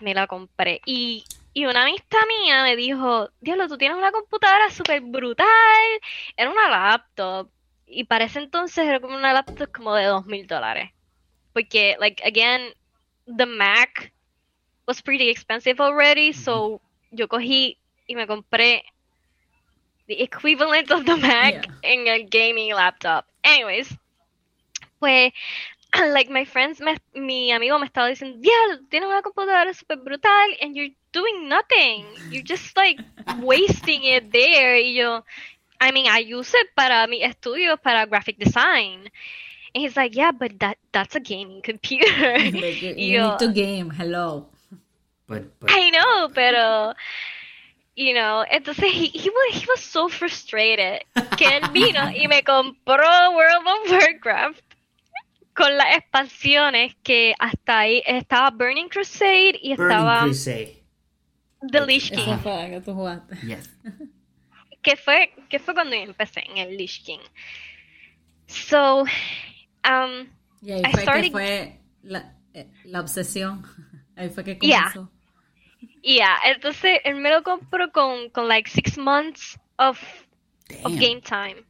me la compré. Y, y una amistad mía me dijo, Diablo, tú tienes una computadora súper brutal. Era una laptop. Y para ese entonces era como una laptop como de dos mil dólares. Porque, like, again, the Mac was pretty expensive already. Mm-hmm. So yo cogí y me compré the equivalent of the Mac Yeah. en el gaming laptop. Anyways, pues, like my friends, me, mi amigo me estaba diciendo, diablo, tienes una computadora super brutal and you're doing nothing. You're just like wasting it there. Y yo, I mean, I use it para mi estudio, para graphic design. And he's like, yeah, but that that's a gaming computer. Like, you, you yo, need to game, hello. But, but, I know, pero you know, entonces he, he was he was so frustrated que él vino y me compró World of Warcraft con las expansiones que hasta ahí estaba Burning Crusade y Burning estaba Crusade. The Lich Esa King, fue la que tú jugaste. Yes. que fue que fue cuando yo empecé en el Lich King. So, um, Y ahí I fue que started- fue la, eh, la obsesión. Ahí fue que comenzó. yeah, entonces él me lo compró con con like six months of of game time.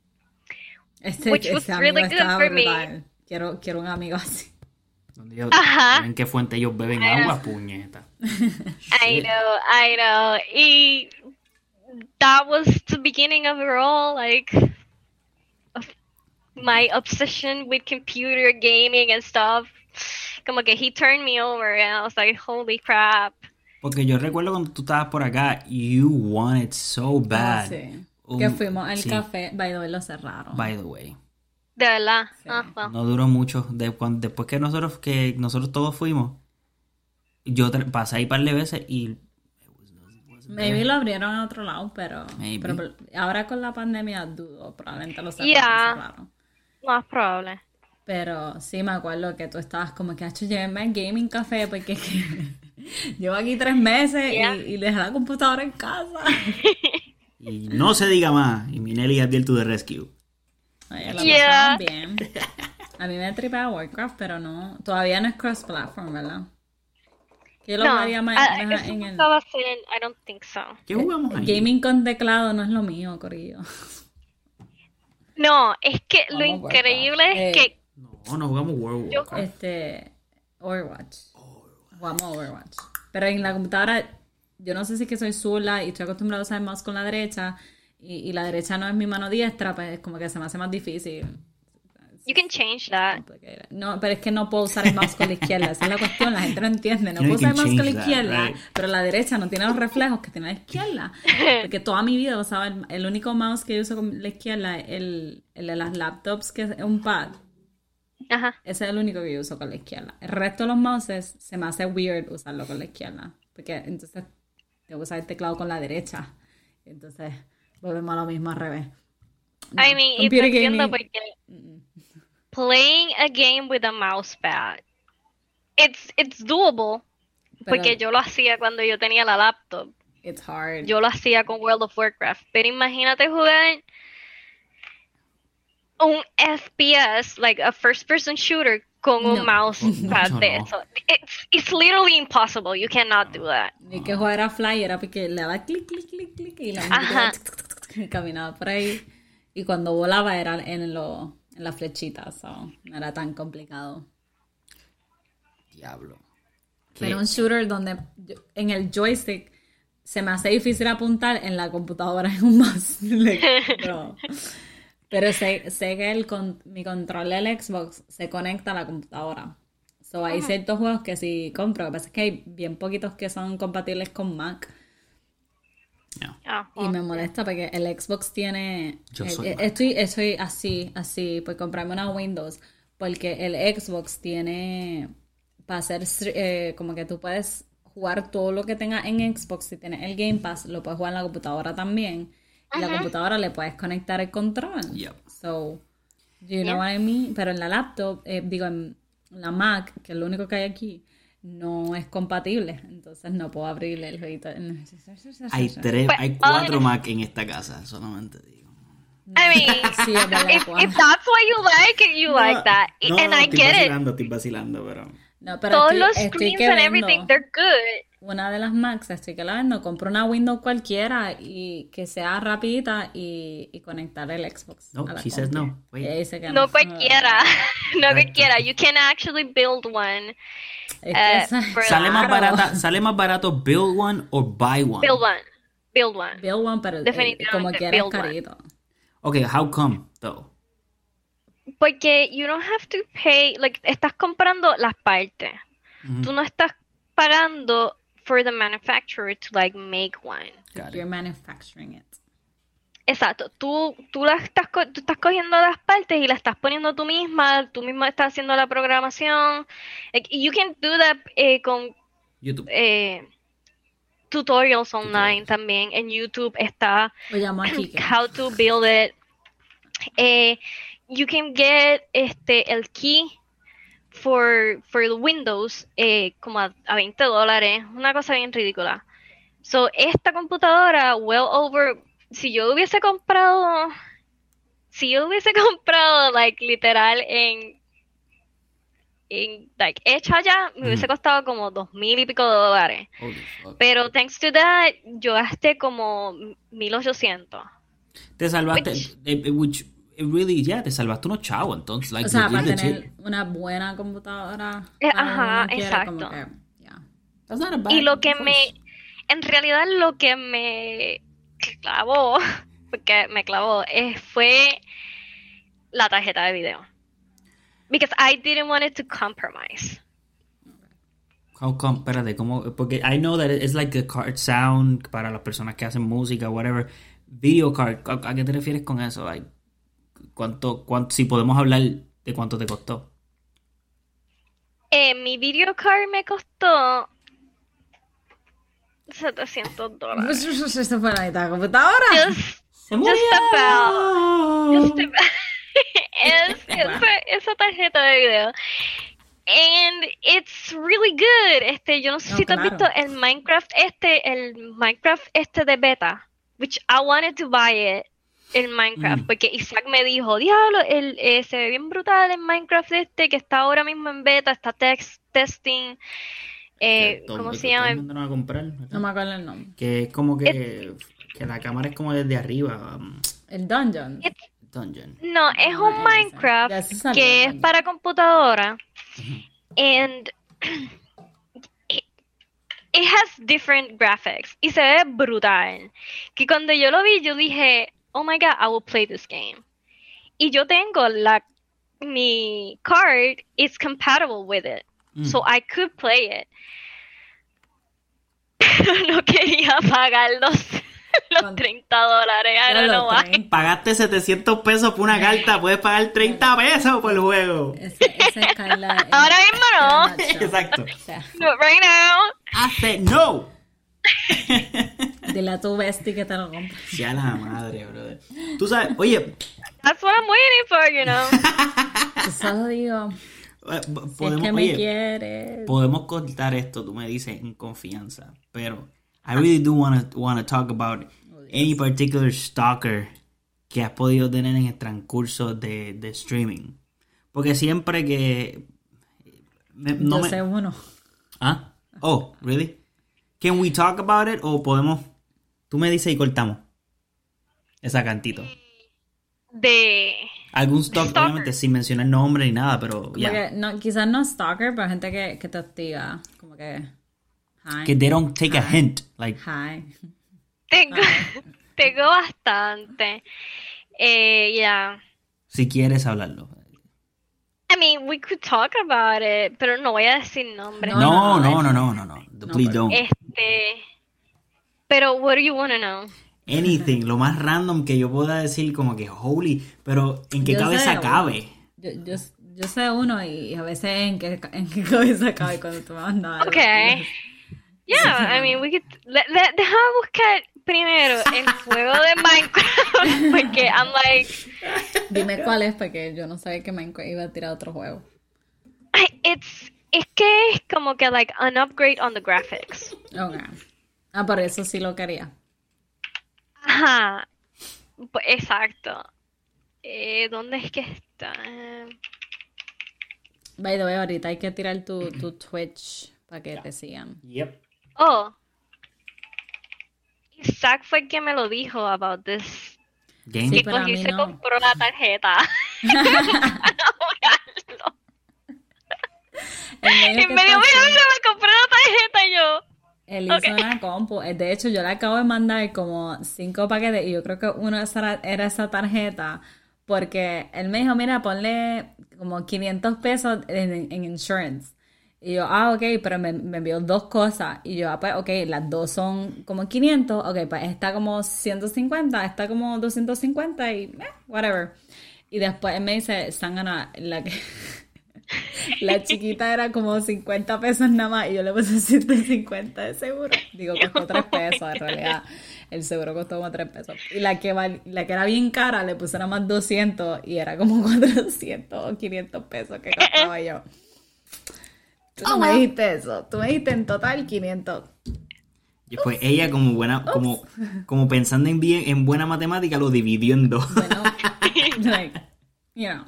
Este, Which was really good estaba for me. brutal. Quiero, quiero un amigo así. Donde ellos- Ajá. ¿En qué fuente ellos beben Ajá. agua, puñeta? I know, I know. Y that was the beginning of it all, like of my obsession with computer gaming and stuff. Como que he turned me over and I was like, holy crap. Porque yo recuerdo cuando tú estabas por acá, you wanted so Ah, bad. sí. Un- Que fuimos al sí, café, by the way, lo cerraron. By the way. De verdad. Sí. Ah. No duró mucho. De, cuan- después que nosotros que nosotros todos fuimos, yo pasé ahí un par de veces y Maybe lo abrieron a otro lado, pero, Maybe. pero ahora con la pandemia dudo, probablemente lo cerraron. Yeah. Más probable. Pero sí me acuerdo que tú estabas como que, hecho, llévenme al gaming café porque llevo aquí tres meses Yeah. y, y dejé la computadora en casa. Y no se diga más. Y Minelli advierte to the rescue. Ay, la Yeah. bien. A mí me tripea Warcraft, pero no, todavía no es cross-platform, ¿verdad? Yo lo No, jugaría más, ah, más en no el... estaba hacer en- I don't think so. ¿Qué jugamos ahí? Gaming con teclado no es lo mío, Corillo. No, es que lo Vamos, Warcraft. increíble Eh, es que No, no jugamos World Warcraft. Este, Overwatch. Jugamos Overwatch. Pero en la computadora, yo no sé si es que soy zurda y estoy acostumbrada a usar el mouse con la derecha y, y la derecha no es mi mano diestra, pues como que se me hace más difícil. you can change that. No, pero es que no puedo usar el mouse con la izquierda, esa es la cuestión, la gente no entiende. No You puedo usar el mouse con la change that, izquierda, right. pero la derecha no tiene los reflejos que tiene la izquierda. Porque toda mi vida usaba el, el único mouse que yo uso con la izquierda es el, el de las laptops, que es un pad. Ajá. Ese es el único que yo uso con la izquierda. El resto de los mouses se me hace weird usarlo con la izquierda. Porque entonces que usar el teclado con la derecha. Entonces volvemos a lo mismo al revés. No, I mean, y te entiendo porque playing a game with a mousepad, it's it's doable. pero Porque yo lo hacía cuando yo tenía la laptop. It's hard. Yo lo hacía con World of Warcraft. Pero imagínate jugar un FPS, like a first person shooter, con un No. mousepad Mucho de no. eso. It's, it's literally impossible. You cannot do that. Ni que jugar a Fly era porque le daba clic, clic, clic, clic y la y caminaba por ahí. Y cuando volaba era en, lo, en las flechitas, so, no era tan complicado. Diablo. ¿Qué? Pero un shooter donde yo- en el joystick se me hace difícil apuntar en la computadora en un mouse. Pero sé, sé que el con- mi control del Xbox se conecta a la computadora. So hay ciertos juegos que sí compro. Lo que pasa es que hay bien poquitos que son compatibles con Mac. No. Ah, Y me molesta porque el Xbox tiene... Yo eh, soy eh, estoy, estoy así, así, por comprarme una Windows. Porque el Xbox tiene... Para hacer... eh, como que tú puedes jugar todo lo que tengas en Xbox. Si tienes el Game Pass, lo puedes jugar en la computadora también. Y la computadora le puedes conectar el control. Yep. So, you know what I mean? Pero en la laptop, eh, digo, en la Mac, que es lo único que hay aquí, no es compatible. Entonces no puedo abrir el jueguito. Hay tres, Pues, hay cuatro Mac en esta casa, solamente digo. I mean, Sí, if, that's what you like, you like that. No, and I estoy get it. vacilando, estoy vacilando, pero... No, pero Todos estoy- los estoy screens que and everything, they're good. Una de las Macs, estoy que la vendo, compro una Windows cualquiera y que sea rapidita y, y conectar el Xbox. No, a la she says no. Wait. Ella dice que No cualquiera, no cualquiera. You can actually build one. Es que Eh, for Sale más barata, sale más barato build one o buy one. Build one. Build one. Build one, pero eh, Definitivamente, como quiera es build one. carito. Okay, how come though? Porque you don't have to pay, like, estás comprando las partes. Ujú. Tú no estás pagando for the manufacturer to, like, make one. Got You're it. manufacturing it. Exacto, tú, tú, las estás, co- tú estás cogiendo las partes y las estás poniendo tú misma, tú misma estás haciendo la programación. Like, you can do that eh, con YouTube. eh, tutorials online Tutorials. también. En YouTube está how to build it. Eh, you can get este el key for, for the Windows eh, como a, a 20 dólares, una cosa bien ridícula. So, esta computadora, well over, si yo hubiese comprado, si yo hubiese comprado, like, literal, en, en, like, hecha ya, me hubiese costado como dos mil y pico de dólares. Pero thanks to that, yo gasté como 1800. Te salvaste, Which- eh, eh, which it really, yeah, te salvaste unos chavos, entonces, like, O sea, para tener una buena computadora. Eh, ajá, quiere, exacto. como que, yeah. That's not a bad Y lo que me, en realidad lo que me clavó, porque me clavó, eh, fue la tarjeta de video. Because I didn't want it to compromise. How come? Espérate, ¿cómo? Porque I know that it's like a card sound para las personas que hacen música, whatever. Video card, ¿a, a qué te refieres con eso? Like, ¿cuánto, cuánto, si podemos hablar de cuánto te costó? Eh, mi video card me costó 700 dólares. Esto fue la computadora. Just, about. Just about. es, esa, esa tarjeta de video. And it's really good. Este, yo no sé No, si tú has claro. visto el Minecraft este, el Minecraft este de beta, which I wanted to buy it en Minecraft, Mm. porque Isaac me dijo, diablo, el, eh, se ve bien brutal en Minecraft este, que está ahora mismo en beta, está text, testing, eh, ¿cómo se el llama? no va a comprar. acá. No me acuerdo el nombre. Que es como que, que la cámara es como desde arriba. um, El Dungeon. dungeon. No, es un. Minecraft que es para computadora. And it, it has different graphics. Y se ve brutal. Que cuando yo lo vi, yo dije, oh my god, I will play this game. Y yo tengo la mi card is compatible with it. Mm. So I could play it. Pero no quería pagar los, los ¿Cuánto? 30 dólares. I don't know why. 30. Pagaste 700 pesos por una carta, puedes pagar 30 pesos por el juego. Ese, ese es Carla. Ahora mismo no. Exacto. O sea, No, right now. Hace no. dile a tu bestie que te lo compre. Ya la madre, brother. Tú sabes, oye, That's what I'm waiting for, you know. Solo digo, eh, si es podemos, que me oye, quieres. podemos cortar esto, tú me dices en confianza, pero I really do want to talk about any particular stalker que has podido tener en el transcurso de, de streaming. Porque siempre que... me- no Yo me- sé uno. ¿Ah? Oh, really? Can we talk about it o podemos... Tú me dices y cortamos. Esa cantito. De. Algún stalk, Stalker. obviamente, sin mencionar nombre ni nada, pero Como ya. que no, quizás no stalker, pero gente que, que te hostiga. Como que. Hi. Que they don't take a hint. Like, Hi. Tengo, tengo bastante. Eh, yeah. si quieres hablarlo. I mean, we could talk about it, pero no voy a decir nombre. No, no, no, no, no, no, no, no. No, Please don't. Este. Pero, what do you want to know? Anything, lo más random que yo pueda decir, como que holy, pero ¿en qué Yo sé cabeza uno. cabe? Yo, yo, yo sé uno y a veces en qué, en qué cabeza cabe cuando tú me mandas. Okay. Yeah, I mean, we could. le- le- déjame buscar primero el juego de Minecraft, porque I'm like. Dime cuál es, porque yo no sabía que Minecraft iba a tirar otro juego. Ay, It's. Es que es como que, like, an upgrade on the graphics. Ok. Ah, por eso sí lo quería. Ajá. Pues, exacto. Eh, ¿Dónde es que está? By the way, ahorita hay que tirar tu, tu Twitch para que te sigan. Yep. Oh. Isaac fue quien me lo dijo about this. Game. Sí, Que cogió y se no. compró la tarjeta. Y me dijo, mira, mira, me compré la tarjeta y yo. Él hizo una compu. De hecho, yo le acabo de mandar como cinco paquetes y yo creo que uno era esa tarjeta porque él me dijo, mira, ponle como 500 pesos en, en insurance. Y yo, ah, ok, pero me, me envió dos cosas. Y yo, ah, pues, ok, las dos son como 500. Ok, pues esta como 150, esta como 250 y, eh, whatever. Y después él me dice, Sangana, la que... La chiquita era como 50 pesos nada más y yo le puse 150 de seguro. Digo, costó 3 pesos en realidad. El seguro costó como 3 pesos. Y la que, val- la que era bien cara le puse nada más 200 y era como 400 o 500 pesos que costaba yo. Tú no me dijiste eso. Tú me dijiste en total 500. Y pues ella como buena, como, como pensando en bien, en buena matemática, lo dividió en dos. Bueno, like, you know,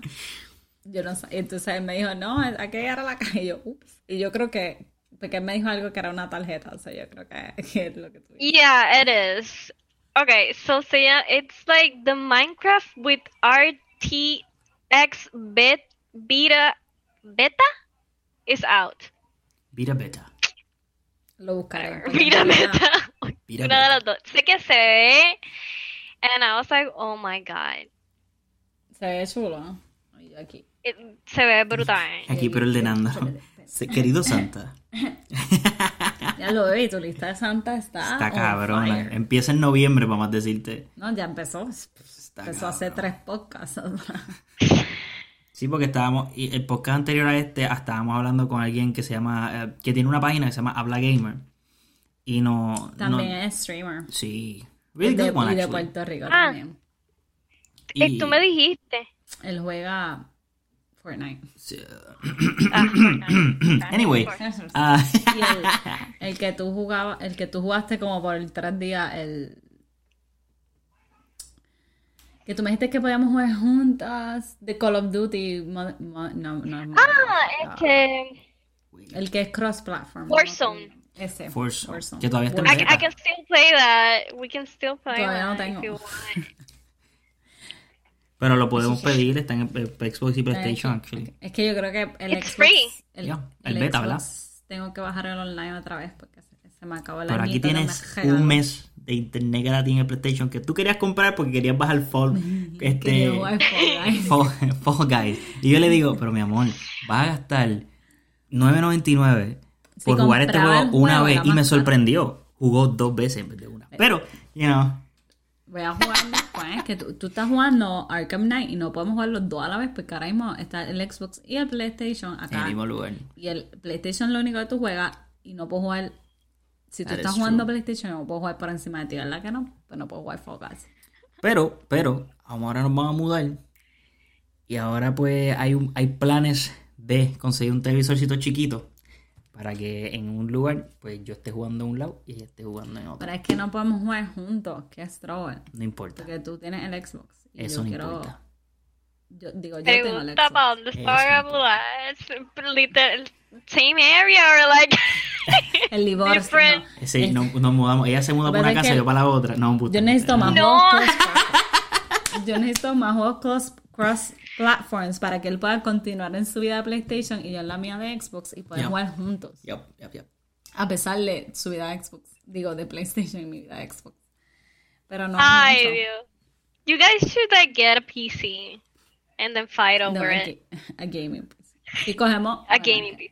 yo no sé. Entonces él me dijo, no, aquella era la caja. Y yo, ups. Y yo creo que, porque él me dijo algo que era una tarjeta. O sea, yo creo que, que es lo que tú Yeah, it is. Okay, so so yeah, it's like the Minecraft with RTX bet beta beta is out. Vira beta. Lo buscaré. Beta beta. Vira Una de las dos. Sé que se ve. And I was like, oh my god. Se ve chulo. Aquí. It- se ve brutal. Aquí pero ordenando. Se- Querido Santa. Ya lo veo y tu lista de Santa está. Está on cabrona. fire. Empieza en noviembre, vamos a decirte. No, ya empezó. Está Empezó hace cabrón. tres podcasts. Sí, porque estábamos, y el podcast anterior a este, ah, estábamos hablando con alguien que se llama, eh, que tiene una página que se llama Habla Gamer. Y no... También no- es streamer. Sí. Really de, good one, y de. Puerto Rico Ah. también. Y- Tú me dijiste. Él juega Fortnite. Anyway. ok. ah, Y el, el que tú jugabas, el que tú jugaste como por tres días, el que tú me dijiste que podíamos jugar juntas de Call of Duty, Mo- Mo- no, no es Modern Ah, este. el que es cross platform. Warzone. Ese. Forza, que todavía está en I, beta. I can still play that. We can still play Todavía no that if tengo. Pero lo podemos pedir, está en Xbox y PlayStation, actually. Es que yo creo que el It's Xbox, free. el, Ya, el el beta, Xbox, ¿verdad? Tengo que bajar el online otra vez porque se, se me acabó el Pero aquí que tienes un mes de internet gratis en el PlayStation que tú querías comprar porque querías bajar Fall, este, Quería jugar Fall Guys. Fall, Fall Guys. Y yo le digo, pero mi amor, vas a gastar 9.99 Si por jugar este juego una juego, vez y me sorprendió. Jugó dos veces en vez de una. Pero, you know, Voy a jugar después, que tú, tú estás jugando Arkham Knight y no podemos jugar los dos a la vez porque ahora mismo está el Xbox y el PlayStation en acá. el mismo lugar. Y el PlayStation es lo único que tú juegas y no puedo jugar. Si tú That estás jugando true. PlayStation, no puedo jugar por encima de ti, ¿verdad que no? Pues no puedo jugar Fall Guys. Pero, pero, ahora nos vamos a mudar. Y ahora pues hay, un- hay planes de conseguir un televisorcito chiquito. Para que en un lugar, pues yo esté jugando en un lado y ella esté jugando en otro. Pero es que no podemos jugar juntos, que es trouble. No importa. Porque tú tienes el Xbox. Y Eso yo no quiero. importa. Yo, digo, yo tengo el Pregunta para Xbox. dónde. Literal, same area or like El divorcio. no. Sí, no- nos mudamos. Ella se muda Lo para una casa y que yo para la otra. No. Yo necesito más No. juegos cross Yo necesito más juegos cross, platforms para que él pueda continuar en su vida de PlayStation y yo en la mía de Xbox y poder jugar juntos. Yup, yup, yup. A pesar de su vida de Xbox. Digo, de PlayStation y mi vida de Xbox. Pero no. Ay, mucho. Dios. You guys should like get a PC and then fight No, over a, it. a gaming PC. Si cogemos. A gaming PC.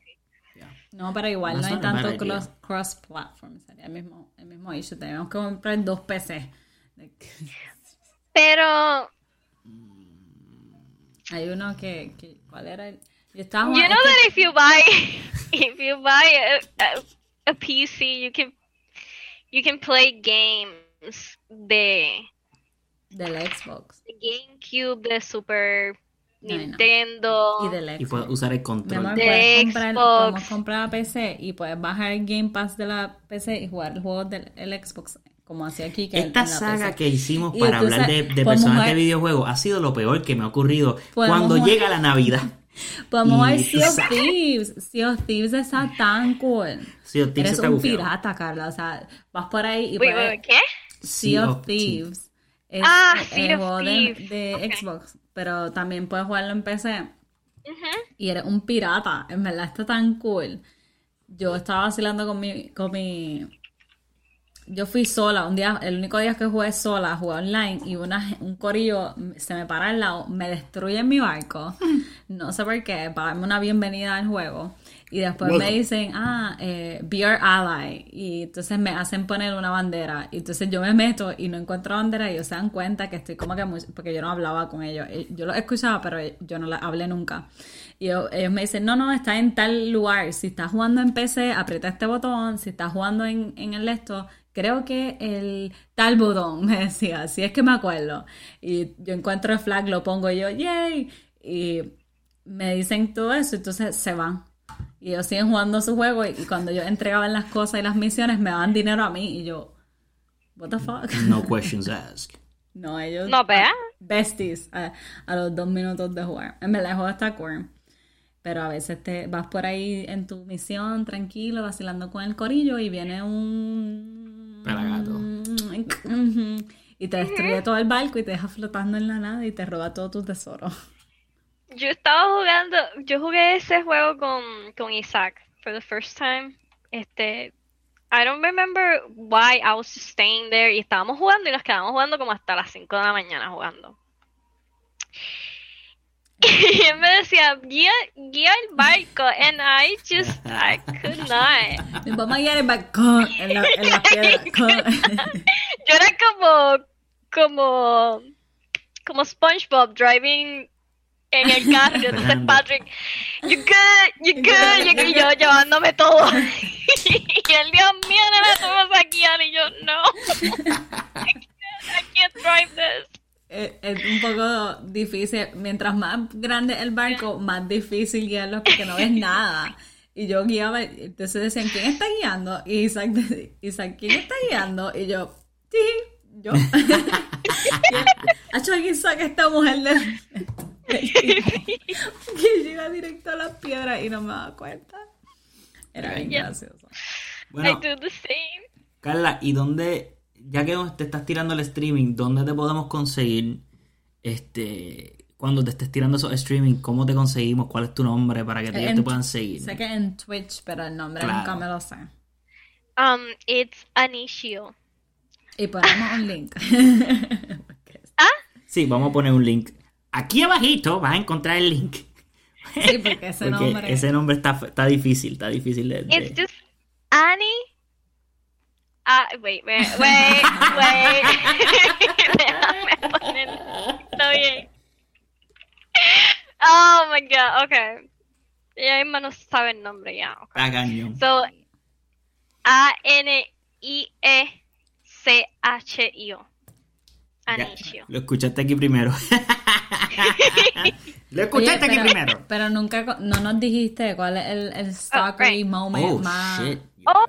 No, pero igual no hay tanto cross, cross platform. Sería el mismo, el mismo issue. Tenemos que comprar dos PC. Pero Hay uno que, que ¿cuál era el? Yo estaba you know es que- that if you buy if you buy a, a, a PC, you can you can play games de, del Xbox de GameCube, de Super No, no. Nintendo. y del Xbox. Y puedo usar el control. amor, De puedes comprar, Xbox. podemos comprar la PC y puedes bajar el Game Pass de la PC y jugar el juego del el Xbox como hacía aquí. Que Esta en la saga PC. que hicimos para hablar sabes, de, de personas jugar- de videojuegos ha sido lo peor que me ha ocurrido cuando jugar- llega la Navidad. Podemos jugar Sea of Thieves. Sea of Thieves está tan cool. Sea of Thieves Eres está un bufiado. pirata, Carla. O sea, vas por ahí y Wait, puedes... wait, ¿qué? Sea of Thieves. Es Ah, el Sea of juego de, Thieves. de Ok. Xbox, pero también puedes jugarlo en PC. Y eres un pirata. En verdad está tan cool. Yo estaba vacilando con mi, con mi... Yo fui sola, un día, el único día que jugué sola, jugué online y una, un corillo se me para al lado, me destruye mi barco. No sé por qué, para darme una bienvenida al juego. Y después me dicen, ah, eh, be our ally. Y entonces me hacen poner una bandera. Y entonces yo me meto y no encuentro bandera y ellos se dan cuenta que estoy como que muy... Porque yo no hablaba con ellos. Eh, Yo los escuchaba, pero yo no les hablé nunca. Y ellos, ellos me dicen, no, no, está en tal lugar. Si estás jugando en PC, aprieta este botón. Si estás jugando en, en el esto, creo que el tal botón, me decía. Así es que me acuerdo. Y yo encuentro el flag, lo pongo yo, yay. Y me dicen todo eso, entonces se van. Y ellos siguen jugando su juego y, y cuando yo entregaban las cosas y las misiones me daban dinero a mí y yo, what the fuck? No questions asked. No, ellos... No, vea. Besties a, a los dos minutos de jugar. En verdad el juego está cool. Pero a veces te vas por ahí en tu misión tranquilo, vacilando con el corillo y viene un... Pelagato. Y te destruye todo el barco y te deja flotando en la nada y te roba todos tus tesoros. Yo estaba jugando, yo jugué ese juego con, con Isaac for the first time. Este, I don't remember why I was just staying there y estábamos jugando y nos quedamos jugando como hasta las 5 de la mañana jugando. Y él me decía, guía, guía el barco, and I just, I could not. Vamos a guiar el barco en la, en la piedra. Yo era como, como, como SpongeBob driving en el carro. Entonces. Patrick, you good, you good, you good", y yo llevándome todo. Y él, Dios mío, nena, tú vas a guiar. Y yo, no. I can't drive this. es, es un poco difícil. Mientras más grande el barco, más difícil guiarlo porque no ves nada. Y yo guiaba, entonces decían, ¿quién está guiando? Y Isaac, decía, Isaac ¿quién está guiando? Y yo, sí, yo. y él, "Acho, Isaac, esta mujer de... que llega directo a las piedras y no me daba cuenta. Era bien Yeah. gracioso. I Bueno, do the same. Carla, ¿y dónde, ya que te estás tirando el streaming, dónde te podemos conseguir este cuando te estés tirando esos streaming? ¿Cómo te conseguimos? ¿Cuál es tu nombre para que ellos En- te puedan seguir? Sé que en Twitch, pero el nombre Claro. nunca me lo sé. Um, it's Anishio. Y ponemos un link. Sí, vamos a poner un link. Aquí abajito vas a encontrar el link. Sí, porque ese Porque nombre. ese nombre está, está difícil, está difícil de... de- It's just Annie. Ah, wait, wait, wait, wait. Déjame poner. Está bien. Oh my god, okay. Ya mismo no sabe el nombre ya. okay. Está cañón. So, A-N-I-E-C-H-I-O. Ya, lo escuchaste aquí primero. lo Oye, escuchaste aquí pero, primero. pero nunca no nos dijiste cuál es el, el stalkery right. moment Oh, más. shit. Oh.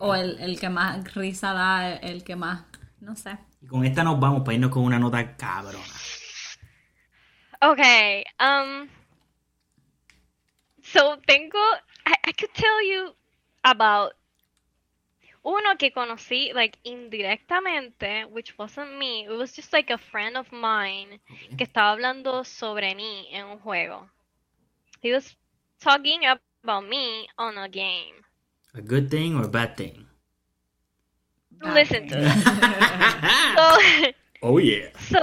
O el, el que más risa da, el, el que más. No sé. Y con esta nos vamos para irnos con una nota cabrona. Okay, um, so tengo, I, I could tell you about uno que conocí like indirectamente, which wasn't me, it was just like a friend of mine que estaba hablando sobre mí en un juego. He was talking about me on a game. A good thing or a bad thing? Listen to. So, Oh yeah. So,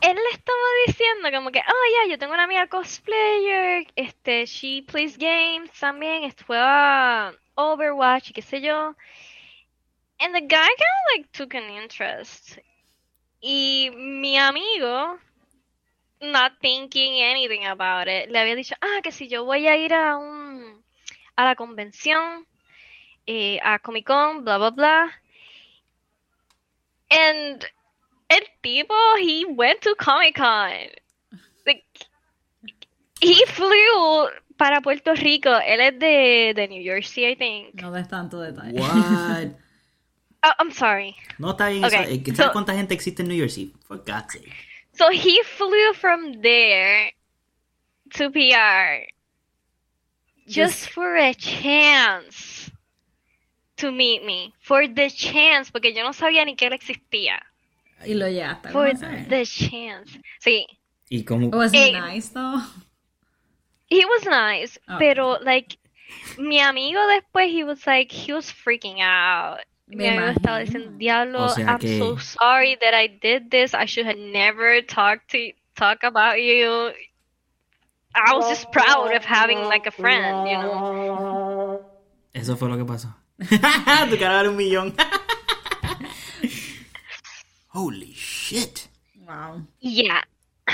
él le estaba diciendo como que, oh ya, yo tengo una amiga cosplayer, este, she plays games también, este, juega Overwatch y qué sé yo. And the guy kind of like took an interest. Y mi amigo, not thinking anything about it, le había dicho, ah, que si yo voy a ir a un, a la convención, eh, a Comic Con, bla, bla, bla. And el tipo, he went to Comic Con. Like, he flew para Puerto Rico. Él es de, de New Jersey, I think. No des tanto detalle. What? Oh, I'm sorry. No está bien Okay, eso. ¿Sabes so- cuánta gente existe en New Jersey? For God's sake. So he flew from there to PR just Just- for a chance to meet me. For the chance, porque yo no sabía ni que él existía. Y lo llegaste a For the chance. Sí. Y como... Was it Eh, nice though? He was nice, Oh. pero like mi amigo después he was like he was freaking out. Mi Me amigo estaba diciendo, "Diablo, O sea I'm que- so sorry that I did this. I should have never talked to talk about you. I was just proud of having like a friend, you know." Eso fue lo que pasó. tu cara vale un millón. Holy shit. Wow. Yeah.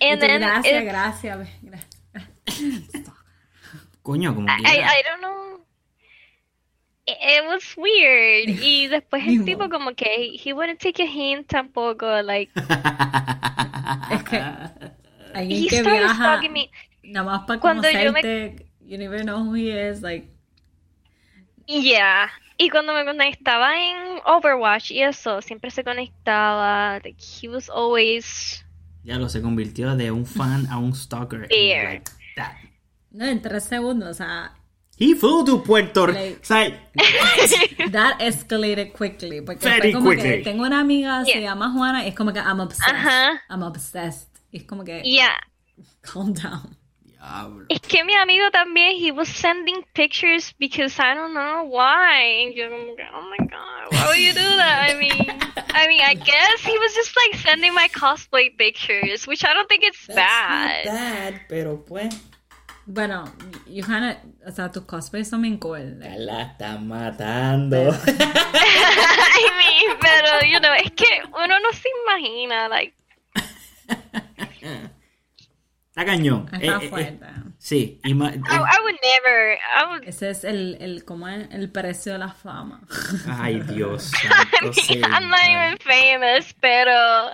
And then gracias, it- gracias, gracias. Coño, como I, quiera. I don't know. It, was weird. Y después el tipo como que he wouldn't take a hint tampoco, like Es que alguien he que started viaja stalking me. nada más para Cuando yo me- conocerte, you never know who he is, like, Yeah. Y cuando me conectaba en Overwatch y eso, siempre se conectaba. Like, he was always. Ya lo se convirtió de un fan a un stalker. Like that. no, en tres segundos, o sea, He flew to Puerto Rico. Like- O sea, that escalated quickly, porque Very fue como quickly. que tengo una amiga, se Yeah. llama Juana, y es como que I'm obsessed, Ajá. I'm obsessed, y es como que, Yeah. calm down. diablo. Es que mi amigo también, he was sending pictures because I don't know why. And yo como que, oh my god, why would you do that? I mean, I mean, I guess he was just like sending my cosplay pictures, which I don't think it's bad. bad, pero pues. Bueno, you kinda, o sea, tus cosplays son bien cool. La está matando. I mean, pero, you know, es que uno no se imagina, like, Está cañón. Está Eh, eh, eh, fuerte. sí. y ma- I, eh, I would never, I would, Ese es el, el, ¿cómo es? El precio de la fama. ay, Dios. santo I'm not even famous, pero,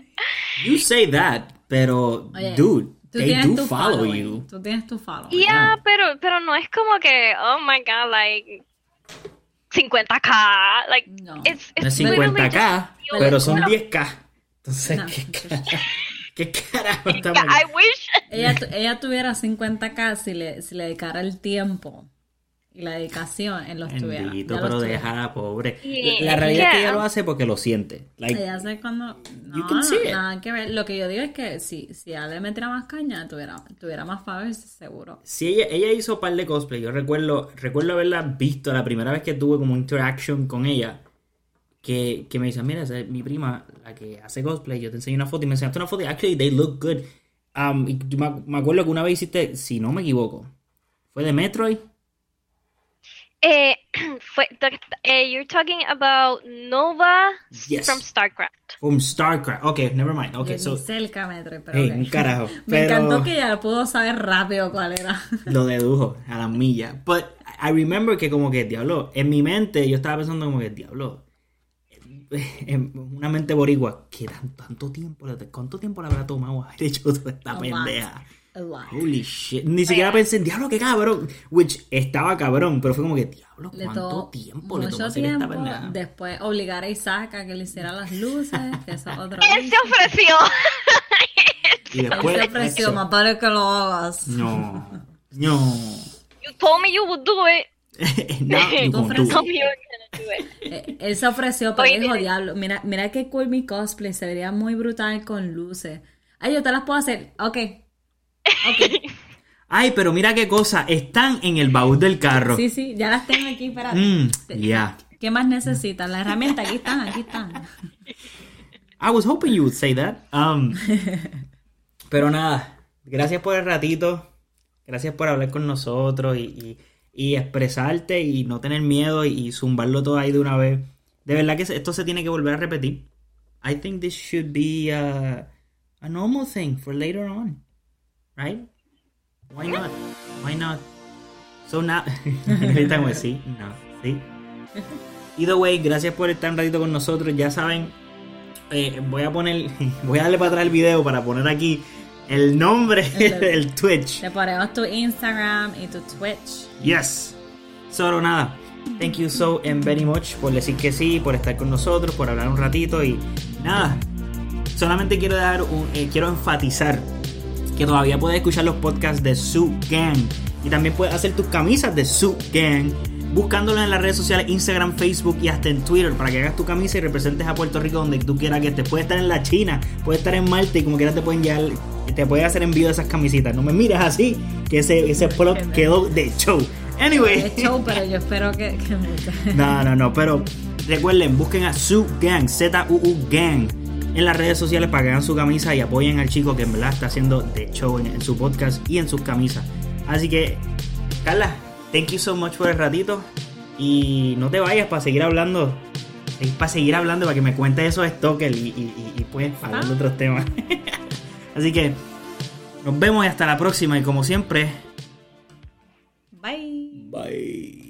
You say that, pero, Oye, dude, Tú they tienes do tu follow following, you. Tú tienes tu follow. yeah, pero, pero no es como que, oh my god, like, 50k, like, No. it's, No es it's literally 50k, just- pero son No. 10k. Entonces, No. ¿qué, cara- ¿qué carajo Yeah, estamos I wish. Ella, tu- ella tuviera 50k si le, si le dedicara el tiempo y la dedicación en los tuviera. Bendito, pero déjala, pobre. Yeah, La realidad es que ella lo hace porque lo siente. Like, Ella hace cuando... No, can see no, it. nada que ver. Lo que yo digo es que si, si ella le metiera más caña, tuviera, tuviera más followers, seguro. si ella, ella hizo un par de cosplay, yo recuerdo, recuerdo haberla visto la primera vez que tuve como interaction con ella. Que, que me dice, mira, esa es mi prima, la que hace cosplay, yo te enseño una foto y me enseñaste una foto y actually they look good. Um, y me acuerdo que una vez hiciste, si no me equivoco, fue de Metroid. Eh, fue, eh, you're talking about Nova Yes. from StarCraft. From StarCraft. Ok, never mind. Ok, Yo so, el pero hey, ok. un carajo. Me Pero encantó que ella pudo saber rápido cuál era. lo dedujo a la milla. But I remember que como que, diablo, en mi mente yo estaba pensando como que, diablo, en una mente boricua, que tan- tanto tiempo, ¿cuánto tiempo le habrá tomado haber hecho toda esta pendeja? Holy shit. Ni siquiera pensé, diablo, qué cabrón. Which estaba cabrón, pero fue como que, diablo, Le ¿cuánto tomó tiempo le tomó hacer esta tiempo. pendeja? Después obligar a Isaac a que le hiciera las luces, que eso es otro. Él se ofreció. Y Él después, se ofreció, más vale que lo hagas. No, no. You told me you would do it. It. Eh, Él se ofreció, pero Oye, dijo, diablo, mira, mira qué cool mi cosplay, se vería muy brutal con luces. Ay, yo te las puedo hacer. Ok. Ok. Ay, pero mira qué cosa, están en el baúl del carro. Sí, sí, ya las tengo aquí para Mm, yeah. ¿Qué más necesitan? Las herramientas, aquí están, aquí están. I was hoping you would say that. Um, pero nada, gracias por el ratito. Gracias por hablar con nosotros y, y- y expresarte y no tener miedo y, y zumbarlo todo ahí de una vez. De verdad que esto se tiene que volver a repetir. I think this should be a, a normal thing for later on. Right? Why not? Why not? So now. Como sí, no, sí. Either way, gracias por estar un ratito con nosotros. Ya saben, eh, voy a poner, voy a darle para atrás el video para poner aquí el nombre del Twitch. Te ponemos tu Instagram y tu Twitch. Yes. Solo nada. Thank you so and very much por decir que sí, por estar con nosotros, por hablar un ratito y nada. Solamente quiero dar un, eh, quiero enfatizar que todavía puedes escuchar los podcasts de Su Gang. Y también puedes hacer tus camisas de Su Gang buscándolos en las redes sociales, Instagram, Facebook y hasta en Twitter para que hagas tu camisa y representes a Puerto Rico donde tú quieras que estés. Puede estar en la China, puede estar en Malta y como quieras te pueden llevar, te puede hacer envío de esas camisitas. No me mires así, que ese, ese plot quedó de show. Anyway. De show, pero yo espero que, No, no, no, pero recuerden, busquen a Su Gang, Z-U-U Gang en las redes sociales para que hagan su camisa y apoyen al chico que en verdad está haciendo de show en su podcast y en sus camisas. Así que, Carla, Thank you so much por el ratito. Y no te vayas para seguir hablando. Para seguir hablando, para que me cuentes esos stockers y, y, y, pues hablar de ah. otros temas. Así que nos vemos y hasta la próxima. Y como siempre. Bye. Bye.